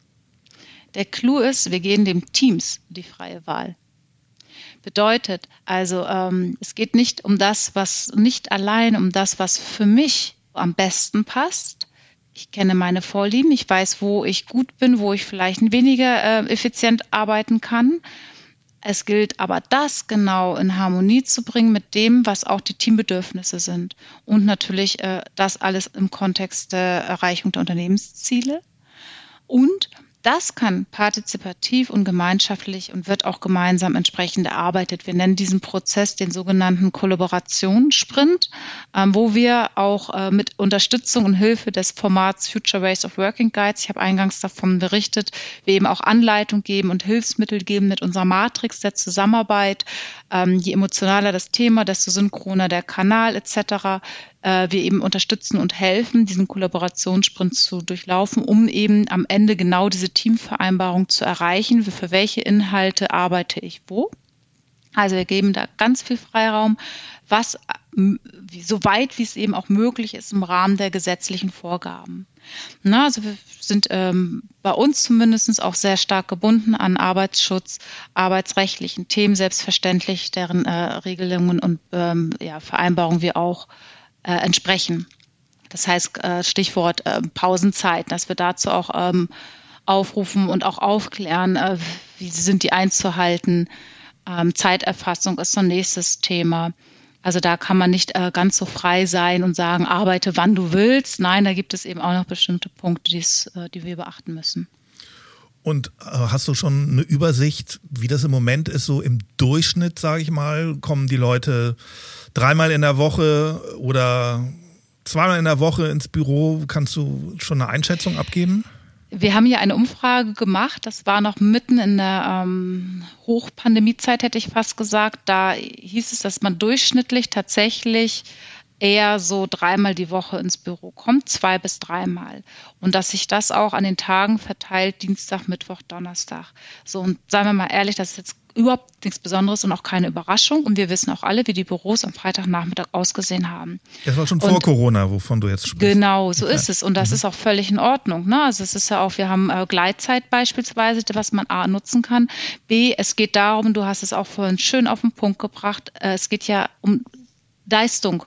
Der Clou ist, wir geben dem Teams die freie Wahl. Bedeutet also, ähm, es geht nicht um das, was nicht allein um das, was für mich am besten passt. Ich kenne meine Vorlieben, ich weiß, wo ich gut bin, wo ich vielleicht weniger äh, effizient arbeiten kann. Es gilt aber das genau in Harmonie zu bringen mit dem, was auch die Teambedürfnisse sind. Und natürlich äh, das alles im Kontext der Erreichung der Unternehmensziele. Und das kann partizipativ und gemeinschaftlich und wird auch gemeinsam entsprechend erarbeitet. Wir nennen diesen Prozess den sogenannten Kollaborationssprint, ähm, wo wir auch äh, mit Unterstützung und Hilfe des Formats Future Ways of Working Guides, ich habe eingangs davon berichtet, wir eben auch Anleitung geben und Hilfsmittel geben mit unserer Matrix der Zusammenarbeit. Ähm, je emotionaler das Thema, desto synchroner der Kanal etc äh, wir eben unterstützen und helfen, diesen Kollaborationssprint zu durchlaufen, um eben am Ende genau diese Teamvereinbarung zu erreichen. Für welche Inhalte arbeite ich wo? Also wir geben da ganz viel Freiraum, was so weit wie es eben auch möglich ist im Rahmen der gesetzlichen Vorgaben. Na, also wir sind ähm, bei uns zumindest auch sehr stark gebunden an Arbeitsschutz, arbeitsrechtlichen Themen, selbstverständlich, deren äh, Regelungen und ähm, ja, Vereinbarungen wir auch äh, entsprechen. Das heißt, äh, Stichwort äh, Pausenzeit, dass wir dazu auch ähm, aufrufen und auch aufklären, äh, wie sind die einzuhalten. Ähm, Zeiterfassung ist so ein nächstes Thema. Also da kann man nicht äh, ganz so frei sein und sagen, arbeite wann du willst. Nein, da gibt es eben auch noch bestimmte Punkte, äh, die wir beachten müssen. Und äh, hast du schon eine Übersicht, wie das im Moment ist, so im Durchschnitt, sage ich mal? Kommen die Leute dreimal in der Woche oder zweimal in der Woche ins Büro? Kannst du schon eine Einschätzung abgeben? Wir haben hier eine Umfrage gemacht, das war noch mitten in der ähm, Hochpandemiezeit, hätte ich fast gesagt. Da hieß es, dass man durchschnittlich tatsächlich eher so dreimal die Woche ins Büro kommt, zwei bis dreimal. Und dass sich das auch an den Tagen verteilt, Dienstag, Mittwoch, Donnerstag. So, und sagen wir mal ehrlich, das ist jetzt überhaupt nichts Besonderes und auch keine Überraschung. Und wir wissen auch alle, wie die Büros am Freitagnachmittag ausgesehen haben. Das war schon vor und Corona, wovon du jetzt sprichst. Genau, so ja. ist es. Und das mhm. ist auch völlig in Ordnung. Ne? Also es ist ja auch, wir haben äh, Gleitzeit beispielsweise, was man A nutzen kann. B, es geht darum, du hast es auch vorhin schön auf den Punkt gebracht, äh, es geht ja um Leistung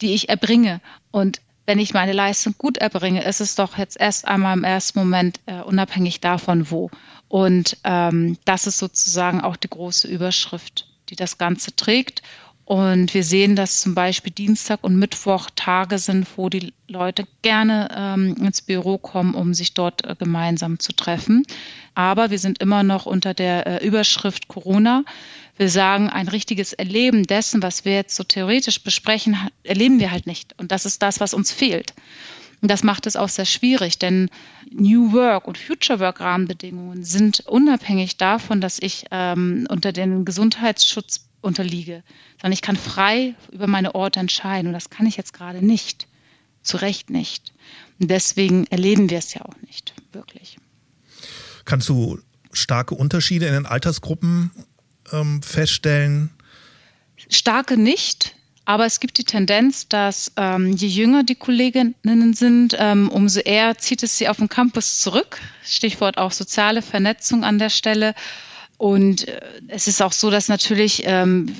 die ich erbringe. Und wenn ich meine Leistung gut erbringe, ist es doch jetzt erst einmal im ersten Moment äh, unabhängig davon, wo. Und ähm, das ist sozusagen auch die große Überschrift, die das Ganze trägt. Und wir sehen, dass zum Beispiel Dienstag und Mittwoch Tage sind, wo die Leute gerne ähm, ins Büro kommen, um sich dort äh, gemeinsam zu treffen. Aber wir sind immer noch unter der äh, Überschrift Corona. Wir sagen, ein richtiges Erleben dessen, was wir jetzt so theoretisch besprechen, erleben wir halt nicht. Und das ist das, was uns fehlt. Und das macht es auch sehr schwierig, denn New Work und Future Work Rahmenbedingungen sind unabhängig davon, dass ich ähm, unter den Gesundheitsschutz unterliege, sondern ich kann frei über meine Orte entscheiden und das kann ich jetzt gerade nicht. Zu Recht nicht. Und deswegen erleben wir es ja auch nicht wirklich. Kannst du starke Unterschiede in den Altersgruppen ähm, feststellen? Starke nicht. Aber es gibt die Tendenz, dass ähm, je jünger die Kolleginnen sind, ähm, umso eher zieht es sie auf den Campus zurück. Stichwort auch soziale Vernetzung an der Stelle. Und äh, es ist auch so, dass natürlich ähm,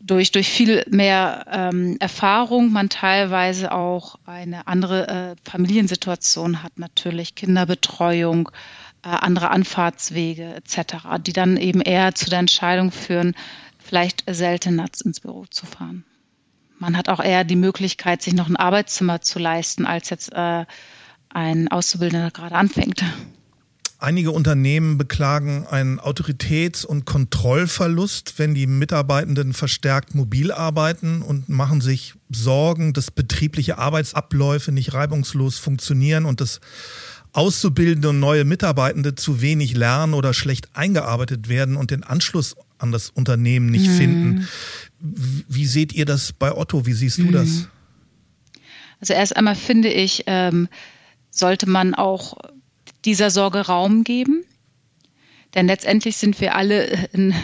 durch, durch viel mehr ähm, Erfahrung man teilweise auch eine andere äh, Familiensituation hat, natürlich Kinderbetreuung, äh, andere Anfahrtswege etc., die dann eben eher zu der Entscheidung führen, vielleicht seltener ins Büro zu fahren. Man hat auch eher die Möglichkeit, sich noch ein Arbeitszimmer zu leisten, als jetzt äh, ein Auszubildender gerade anfängt. Einige Unternehmen beklagen einen Autoritäts- und Kontrollverlust, wenn die Mitarbeitenden verstärkt mobil arbeiten und machen sich Sorgen, dass betriebliche Arbeitsabläufe nicht reibungslos funktionieren und dass Auszubildende und neue Mitarbeitende zu wenig lernen oder schlecht eingearbeitet werden und den Anschluss an das Unternehmen nicht mhm. finden. Wie seht ihr das bei Otto? Wie siehst du mhm. das? Also erst einmal finde ich, ähm, sollte man auch dieser Sorge Raum geben. Denn letztendlich sind wir alle in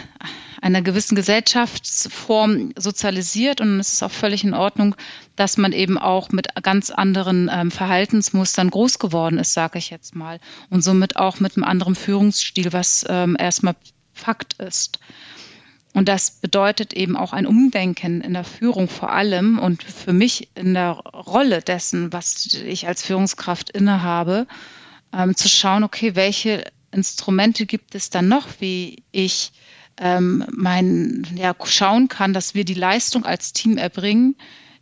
einer gewissen Gesellschaftsform sozialisiert und es ist auch völlig in Ordnung, dass man eben auch mit ganz anderen ähm, Verhaltensmustern groß geworden ist, sage ich jetzt mal, und somit auch mit einem anderen Führungsstil, was ähm, erstmal Fakt ist. Und das bedeutet eben auch ein Umdenken in der Führung vor allem und für mich in der Rolle dessen, was ich als Führungskraft innehabe, ähm, zu schauen, okay, welche Instrumente gibt es dann noch, wie ich ähm, mein, ja, schauen kann, dass wir die Leistung als Team erbringen,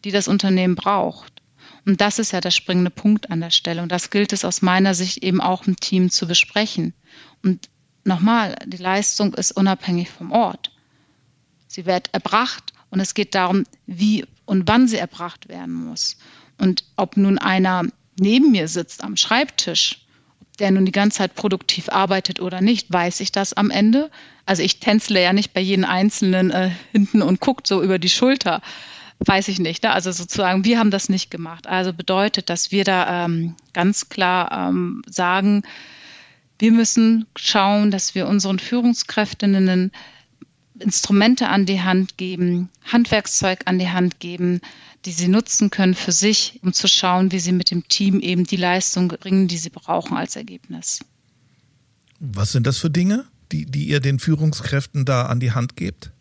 die das Unternehmen braucht. Und das ist ja der springende Punkt an der Stelle. Und das gilt es aus meiner Sicht eben auch im Team zu besprechen. Und nochmal, die Leistung ist unabhängig vom Ort. Sie wird erbracht und es geht darum, wie und wann sie erbracht werden muss. Und ob nun einer neben mir sitzt am Schreibtisch der nun die ganze Zeit produktiv arbeitet oder nicht, weiß ich das am Ende. Also ich tänzle ja nicht bei jedem Einzelnen äh, hinten und guckt so über die Schulter. Weiß ich nicht. Ne? Also sozusagen, wir haben das nicht gemacht. Also bedeutet, dass wir da ähm, ganz klar ähm, sagen, wir müssen schauen, dass wir unseren Führungskräftinnen Instrumente an die Hand geben, Handwerkszeug an die Hand geben, die sie nutzen können für sich, um zu schauen, wie sie mit dem Team eben die Leistung bringen, die sie brauchen als Ergebnis. Was sind das für Dinge, die, die ihr den Führungskräften da an die Hand gebt?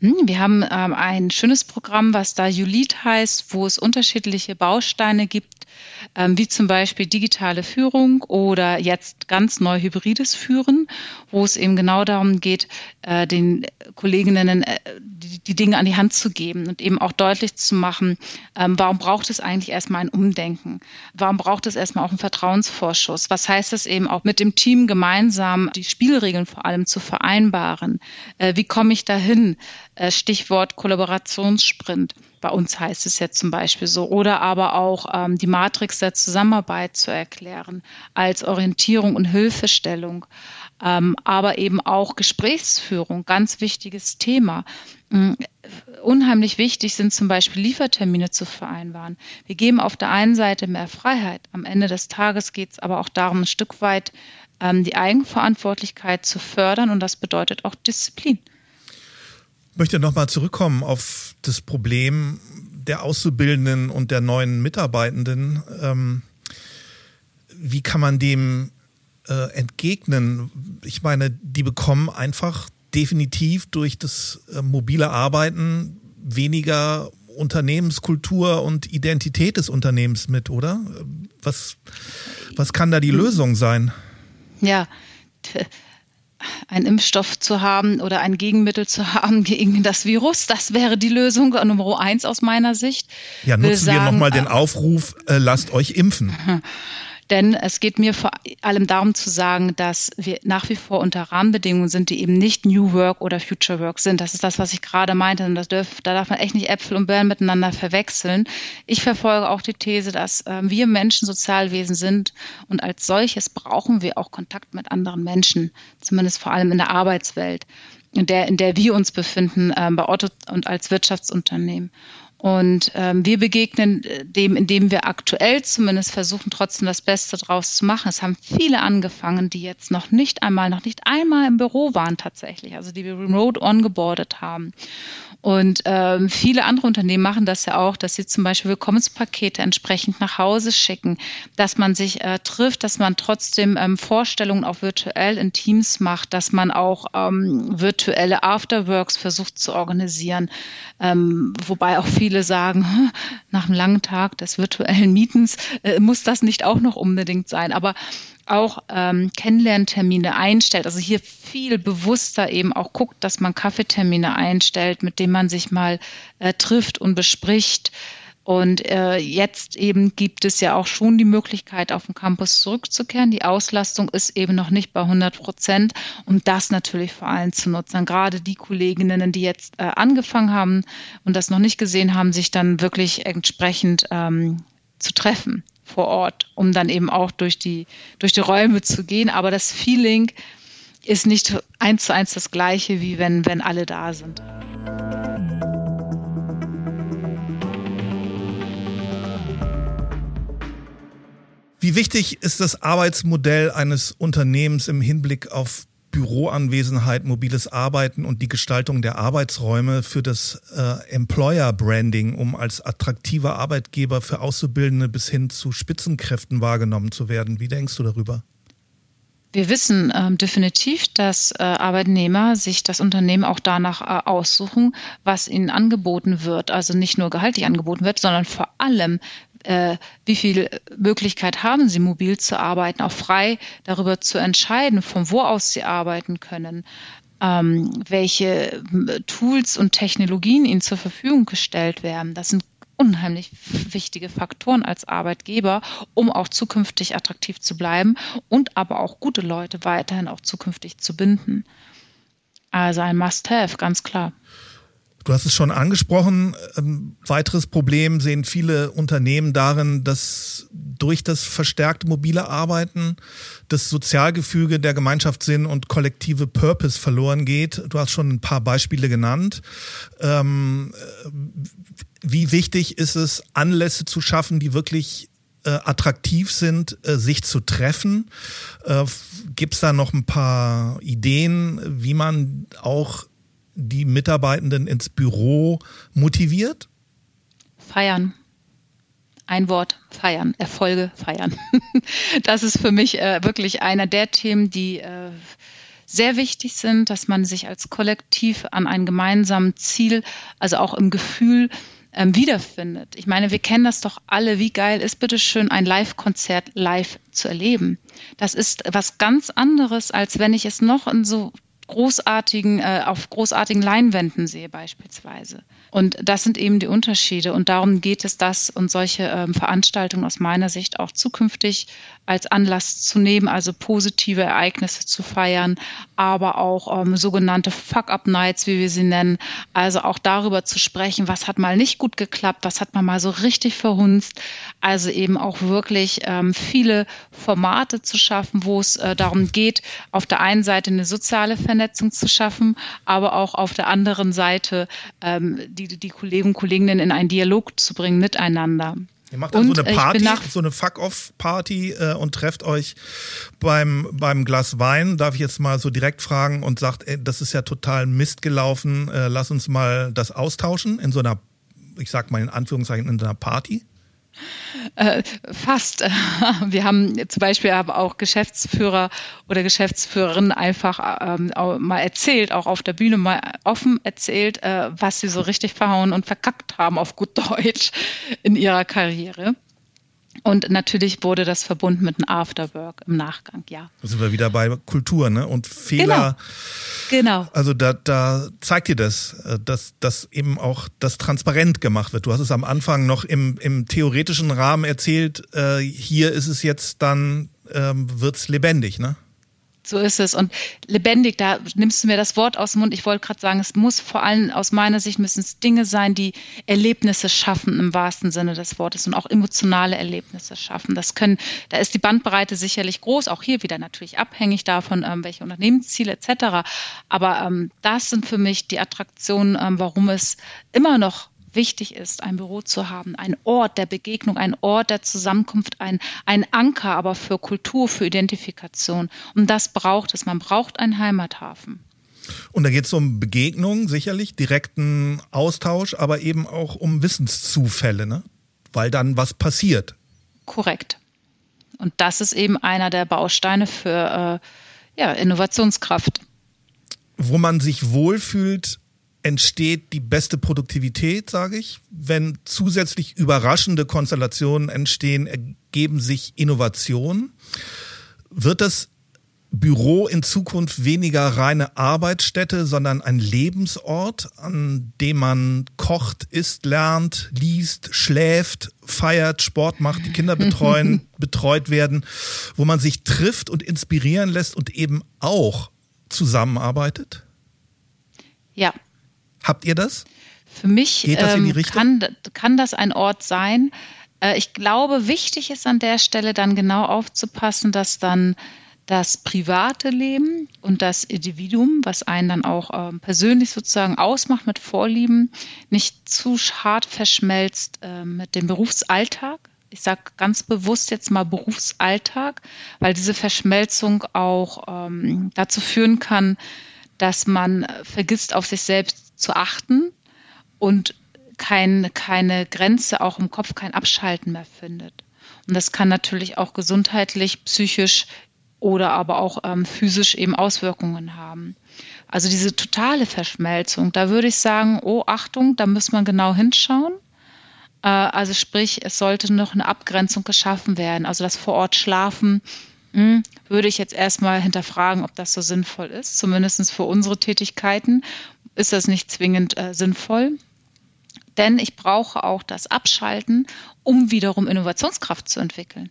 Hm, wir haben ähm, ein schönes Programm, was da Julit heißt, wo es unterschiedliche Bausteine gibt, wie zum Beispiel digitale Führung oder jetzt ganz neu hybrides Führen, wo es eben genau darum geht, äh, den Kolleginnen äh, die, Dinge an die Hand zu geben und eben auch deutlich zu machen, ähm, warum braucht es eigentlich erstmal ein Umdenken? Warum braucht es erstmal auch einen Vertrauensvorschuss? Was heißt es eben auch mit dem Team gemeinsam die Spielregeln vor allem zu vereinbaren? Äh, wie komme ich dahin? Stichwort Kollaborationssprint. Bei uns heißt es jetzt zum Beispiel so. Oder aber auch ähm, die Matrix der Zusammenarbeit zu erklären als Orientierung und Hilfestellung. Ähm, aber eben auch Gesprächsführung, ganz wichtiges Thema. Ähm, unheimlich wichtig sind zum Beispiel Liefertermine zu vereinbaren. Wir geben auf der einen Seite mehr Freiheit. Am Ende des Tages geht es aber auch darum, ein Stück weit ähm, die Eigenverantwortlichkeit zu fördern und das bedeutet auch Disziplin. Ich möchte nochmal zurückkommen auf das Problem der Auszubildenden und der neuen Mitarbeitenden. Ähm, wie kann man dem äh, entgegnen? Ich meine, die bekommen einfach definitiv durch das äh, mobile Arbeiten weniger Unternehmenskultur und Identität des Unternehmens mit, oder? Was, was kann da die Lösung sein? Ja, einen Impfstoff zu haben oder ein Gegenmittel zu haben gegen das Virus. Das wäre die Lösung Nummer eins aus meiner Sicht. Ja, nutzen sagen, wir nochmal den äh, Aufruf, äh, lasst euch impfen. Denn es geht mir vor allem darum zu sagen, dass wir nach wie vor unter Rahmenbedingungen sind, die eben nicht New Work oder Future Work sind. Das ist das, was ich gerade meinte. Und das dürf, da darf man echt nicht Äpfel und Birnen miteinander verwechseln. Ich verfolge auch die These, dass äh, wir Menschen Sozialwesen sind und als solches brauchen wir auch Kontakt mit anderen Menschen, zumindest vor allem in der Arbeitswelt in der, in der wir uns befinden, äh, bei Otto und als Wirtschaftsunternehmen. Und ähm, wir begegnen äh, dem, indem wir aktuell zumindest versuchen, trotzdem das Beste draus zu machen. Es haben viele angefangen, die jetzt noch nicht einmal, noch nicht einmal im Büro waren tatsächlich, also die wir remote ongeboardet haben. Und ähm, viele andere Unternehmen machen das ja auch, dass sie zum Beispiel Willkommenspakete entsprechend nach Hause schicken, dass man sich äh, trifft, dass man trotzdem ähm, Vorstellungen auch virtuell in Teams macht, dass man auch ähm, virtuelle Afterworks versucht zu organisieren, ähm, wobei auch viele sagen, nach einem langen Tag des virtuellen Mietens äh, muss das nicht auch noch unbedingt sein. Aber auch ähm, Kennenlerntermine einstellt, also hier viel bewusster eben auch guckt, dass man Kaffeetermine einstellt, mit denen man sich mal äh, trifft und bespricht. Und äh, jetzt eben gibt es ja auch schon die Möglichkeit, auf den Campus zurückzukehren. Die Auslastung ist eben noch nicht bei 100 Prozent, um das natürlich vor allem zu nutzen. Gerade die Kolleginnen, die jetzt äh, angefangen haben und das noch nicht gesehen haben, sich dann wirklich entsprechend ähm, zu treffen vor Ort, um dann eben auch durch die, durch die Räume zu gehen. Aber das Feeling ist nicht eins zu eins das gleiche, wie wenn, wenn alle da sind. Wie wichtig ist das Arbeitsmodell eines Unternehmens im Hinblick auf Büroanwesenheit, mobiles Arbeiten und die Gestaltung der Arbeitsräume für das äh, Employer Branding, um als attraktiver Arbeitgeber für Auszubildende bis hin zu Spitzenkräften wahrgenommen zu werden. Wie denkst du darüber? Wir wissen ähm, definitiv, dass äh, Arbeitnehmer sich das Unternehmen auch danach äh, aussuchen, was ihnen angeboten wird. Also nicht nur gehaltlich angeboten wird, sondern vor allem, äh, wie viel Möglichkeit haben sie, mobil zu arbeiten, auch frei darüber zu entscheiden, von wo aus sie arbeiten können, ähm, welche Tools und Technologien ihnen zur Verfügung gestellt werden. Das sind unheimlich wichtige Faktoren als Arbeitgeber, um auch zukünftig attraktiv zu bleiben und aber auch gute Leute weiterhin auch zukünftig zu binden. Also ein Must-Have, ganz klar. Du hast es schon angesprochen. Ein ähm, weiteres Problem sehen viele Unternehmen darin, dass durch das verstärkte mobile Arbeiten das Sozialgefüge der Gemeinschaftssinn und kollektive Purpose verloren geht. Du hast schon ein paar Beispiele genannt. Ähm, wie wichtig ist es, Anlässe zu schaffen, die wirklich äh, attraktiv sind, äh, sich zu treffen? Äh, Gibt es da noch ein paar Ideen, wie man auch die Mitarbeitenden ins Büro motiviert? Feiern. Ein Wort, feiern, Erfolge feiern. das ist für mich äh, wirklich einer der Themen, die äh, sehr wichtig sind, dass man sich als Kollektiv an einem gemeinsamen Ziel, also auch im Gefühl, ähm, wiederfindet. Ich meine, wir kennen das doch alle. Wie geil ist bitte schön ein Live-Konzert live zu erleben? Das ist was ganz anderes, als wenn ich es noch in so großartigen, äh, auf großartigen Leinwänden sehe beispielsweise. Und das sind eben die Unterschiede. Und darum geht es, das und solche ähm, Veranstaltungen aus meiner Sicht auch zukünftig als Anlass zu nehmen, also positive Ereignisse zu feiern, aber auch ähm, sogenannte Fuck-up-Nights, wie wir sie nennen. Also auch darüber zu sprechen, was hat mal nicht gut geklappt, was hat man mal so richtig verhunzt. Also eben auch wirklich ähm, viele Formate zu schaffen, wo es äh, darum geht, auf der einen Seite eine soziale Vernetzung zu schaffen, aber auch auf der anderen Seite ähm, die die, Kollegen und Kolleginnen in einen Dialog zu bringen miteinander. Ihr macht dann und so eine Party, so eine Fuck-Off-Party äh, und trefft euch beim, beim Glas Wein. Darf ich jetzt mal so direkt fragen und sagt, ey, das ist ja total Mist gelaufen, äh, lass uns mal das austauschen in so einer, ich sag mal in Anführungszeichen, in so einer Party? Äh, fast. Wir haben zum Beispiel aber auch Geschäftsführer oder Geschäftsführerinnen einfach ähm, mal erzählt, auch auf der Bühne mal offen erzählt, äh, was sie so richtig verhauen und verkackt haben auf gut Deutsch in ihrer Karriere. Und natürlich wurde das verbunden mit einem Afterwork im Nachgang, ja. Da sind wir wieder bei Kultur, ne? Und Fehler. Genau. genau. Also da, da zeigt dir das, äh, dass, dass eben auch das transparent gemacht wird. Du hast es am Anfang noch im, im theoretischen Rahmen erzählt, äh, hier ist es jetzt dann, ähm, wird's lebendig, ne? So ist es. Und lebendig, da nimmst du mir das Wort aus dem Mund. Ich wollte gerade sagen, es muss vor allem aus meiner Sicht müssen es Dinge sein, die Erlebnisse schaffen im wahrsten Sinne des Wortes und auch emotionale Erlebnisse schaffen. Das können, da ist die Bandbreite sicherlich groß, auch hier wieder natürlich abhängig davon, ähm, welche Unternehmensziele etc. Aber ähm, das sind für mich die Attraktionen, ähm, warum es immer noch wichtig ist, ein Büro zu haben, ein Ort der Begegnung, ein Ort der Zusammenkunft, ein, ein Anker aber für Kultur, für Identifikation. Und das braucht es. Man braucht einen Heimathafen. Und da geht es um Begegnungen, sicherlich, direkten Austausch, aber eben auch um Wissenszufälle, ne? weil dann was passiert. Korrekt. Und das ist eben einer der Bausteine für äh, ja, Innovationskraft. Wo man sich wohlfühlt, entsteht die beste Produktivität, sage ich. Wenn zusätzlich überraschende Konstellationen entstehen, ergeben sich Innovationen. Wird das Büro in Zukunft weniger reine Arbeitsstätte, sondern ein Lebensort, an dem man kocht, isst, lernt, liest, schläft, feiert, Sport macht, die Kinder betreuen, betreut werden, wo man sich trifft und inspirieren lässt und eben auch zusammenarbeitet? Ja, Habt ihr das? Für mich ähm, kann, kann das ein Ort sein. Äh, ich glaube, wichtig ist an der Stelle dann genau aufzupassen, dass dann das private Leben und das Individuum, was einen dann auch ähm, persönlich sozusagen ausmacht mit Vorlieben, nicht zu hart verschmelzt äh, mit dem Berufsalltag. Ich sage ganz bewusst jetzt mal Berufsalltag, weil diese Verschmelzung auch ähm, dazu führen kann, dass man vergisst, auf sich selbst zu achten und kein, keine Grenze auch im Kopf, kein Abschalten mehr findet. Und das kann natürlich auch gesundheitlich, psychisch oder aber auch ähm, physisch eben Auswirkungen haben. Also diese totale Verschmelzung, da würde ich sagen, oh Achtung, da muss man genau hinschauen. Äh, also sprich, es sollte noch eine Abgrenzung geschaffen werden. Also das vor Ort Schlafen mh, hm, würde ich jetzt erstmal hinterfragen, ob das so sinnvoll ist. Zumindest für unsere Tätigkeiten ist das nicht zwingend äh, sinnvoll. Denn ich brauche auch das Abschalten, um wiederum Innovationskraft zu entwickeln.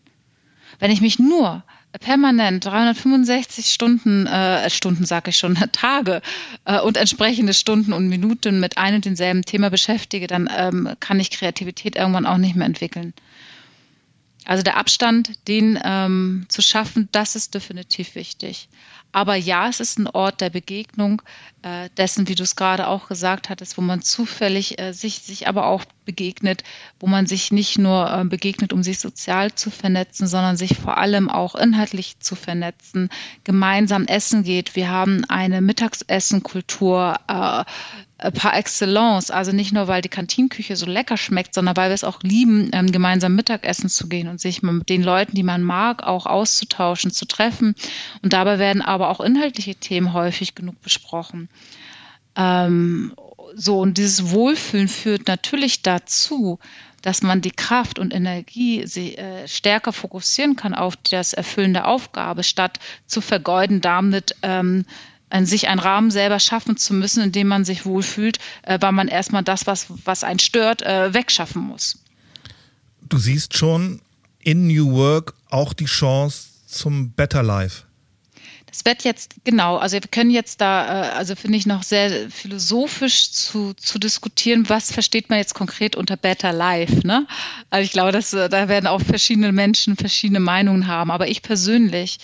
Wenn ich mich nur permanent 365 Stunden, äh, Stunden sage ich schon, Tage äh, und entsprechende Stunden und Minuten mit einem und demselben Thema beschäftige, dann ähm, kann ich Kreativität irgendwann auch nicht mehr entwickeln. Also der Abstand, den ähm, zu schaffen, das ist definitiv wichtig. Aber ja, es ist ein Ort der Begegnung äh, dessen, wie du es gerade auch gesagt hattest, wo man zufällig äh, sich, sich aber auch begegnet, wo man sich nicht nur äh, begegnet, um sich sozial zu vernetzen, sondern sich vor allem auch inhaltlich zu vernetzen, gemeinsam essen geht. Wir haben eine Mittagsessenkultur äh, par excellence. Also nicht nur, weil die Kantinküche so lecker schmeckt, sondern weil wir es auch lieben, ähm, gemeinsam Mittagessen zu gehen und sich mit den Leuten, die man mag, auch auszutauschen, zu treffen. Und dabei werden aber auch inhaltliche Themen häufig genug besprochen. Ähm, so, und dieses Wohlfühlen führt natürlich dazu, dass man die Kraft und Energie sie, äh, stärker fokussieren kann auf das Erfüllen der Aufgabe, statt zu vergeuden damit, ähm, an sich einen Rahmen selber schaffen zu müssen, in dem man sich wohlfühlt, äh, weil man erstmal das, was, was einen stört, äh, wegschaffen muss. Du siehst schon in New Work auch die Chance zum Better Life. Das wird jetzt, genau, also wir können jetzt da, äh, also finde ich noch sehr philosophisch zu, zu diskutieren, was versteht man jetzt konkret unter Better Life. Ne? Also ich glaube, dass, da werden auch verschiedene Menschen verschiedene Meinungen haben. Aber ich persönlich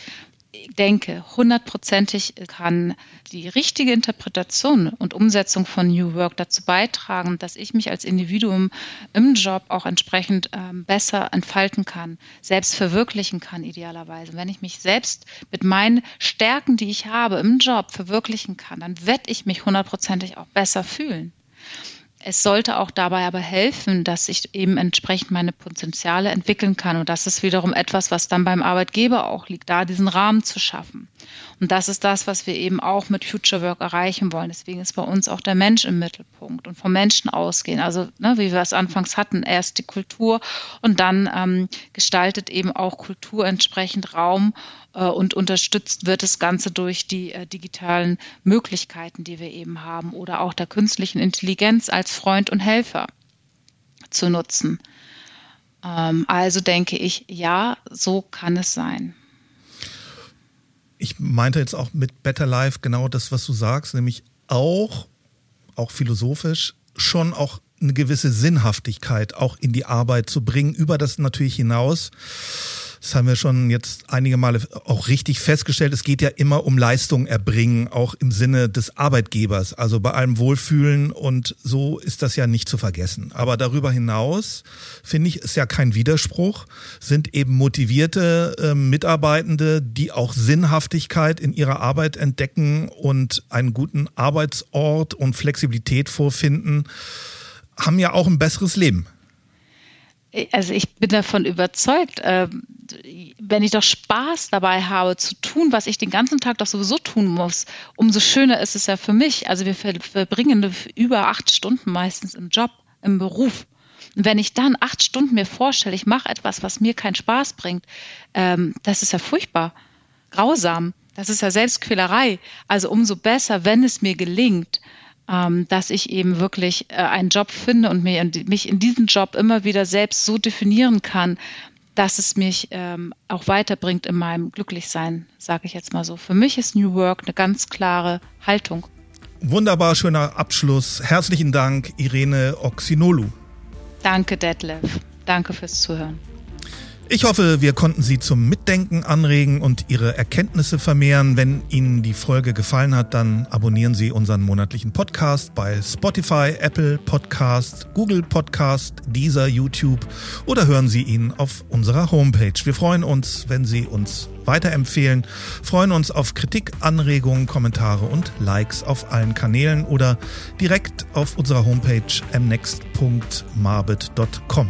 denke, hundertprozentig kann die richtige Interpretation und Umsetzung von New Work dazu beitragen, dass ich mich als Individuum im Job auch entsprechend ähm, besser entfalten kann, selbst verwirklichen kann, idealerweise. Wenn ich mich selbst mit meinen Stärken, die ich habe im Job, verwirklichen kann, dann werde ich mich hundertprozentig auch besser fühlen. Es sollte auch dabei aber helfen, dass ich eben entsprechend meine Potenziale entwickeln kann. Und das ist wiederum etwas, was dann beim Arbeitgeber auch liegt, da diesen Rahmen zu schaffen. Und das ist das, was wir eben auch mit Future Work erreichen wollen. Deswegen ist bei uns auch der Mensch im Mittelpunkt und vom Menschen ausgehen. Also, ne, wie wir es anfangs hatten, erst die Kultur und dann ähm, gestaltet eben auch Kultur entsprechend Raum und unterstützt wird das Ganze durch die äh, digitalen Möglichkeiten, die wir eben haben oder auch der künstlichen Intelligenz als Freund und Helfer zu nutzen. Ähm, also denke ich, ja, so kann es sein. Ich meinte jetzt auch mit Better Life genau das, was du sagst, nämlich auch, auch philosophisch, schon auch eine gewisse Sinnhaftigkeit auch in die Arbeit zu bringen, über das natürlich hinaus das haben wir schon jetzt einige Male auch richtig festgestellt. Es geht ja immer um Leistung erbringen, auch im Sinne des Arbeitgebers. Also bei allem Wohlfühlen und so ist das ja nicht zu vergessen. Aber darüber hinaus finde ich, ist ja kein Widerspruch, sind eben motivierte äh, Mitarbeitende, die auch Sinnhaftigkeit in ihrer Arbeit entdecken und einen guten Arbeitsort und Flexibilität vorfinden, haben ja auch ein besseres Leben. Also ich bin davon überzeugt, äh, wenn ich doch Spaß dabei habe zu tun, was ich den ganzen Tag doch sowieso tun muss, umso schöner ist es ja für mich. Also wir verbringen über acht Stunden meistens im Job, im Beruf. Und wenn ich dann acht Stunden mir vorstelle, ich mache etwas, was mir keinen Spaß bringt, ähm, das ist ja furchtbar, grausam. Das ist ja Selbstquälerei. Also umso besser, wenn es mir gelingt, ähm, dass ich eben wirklich äh, einen Job finde und mich in diesem Job immer wieder selbst so definieren kann, dass es mich ähm, auch weiterbringt in meinem Glücklichsein, sage ich jetzt mal so. Für mich ist New Work eine ganz klare Haltung. Wunderbar, schöner Abschluss. Herzlichen Dank, Irene Oxinolu. Danke, Detlef. Danke fürs Zuhören. Ich hoffe, wir konnten Sie zum Mitdenken anregen und Ihre Erkenntnisse vermehren. Wenn Ihnen die Folge gefallen hat, dann abonnieren Sie unseren monatlichen Podcast bei Spotify, Apple Podcast, Google Podcast, Deezer, YouTube oder hören Sie ihn auf unserer Homepage. Wir freuen uns, wenn Sie uns weiterempfehlen, freuen uns auf Kritik, Anregungen, Kommentare und Likes auf allen Kanälen oder direkt auf unserer Homepage mnext.marbit.com.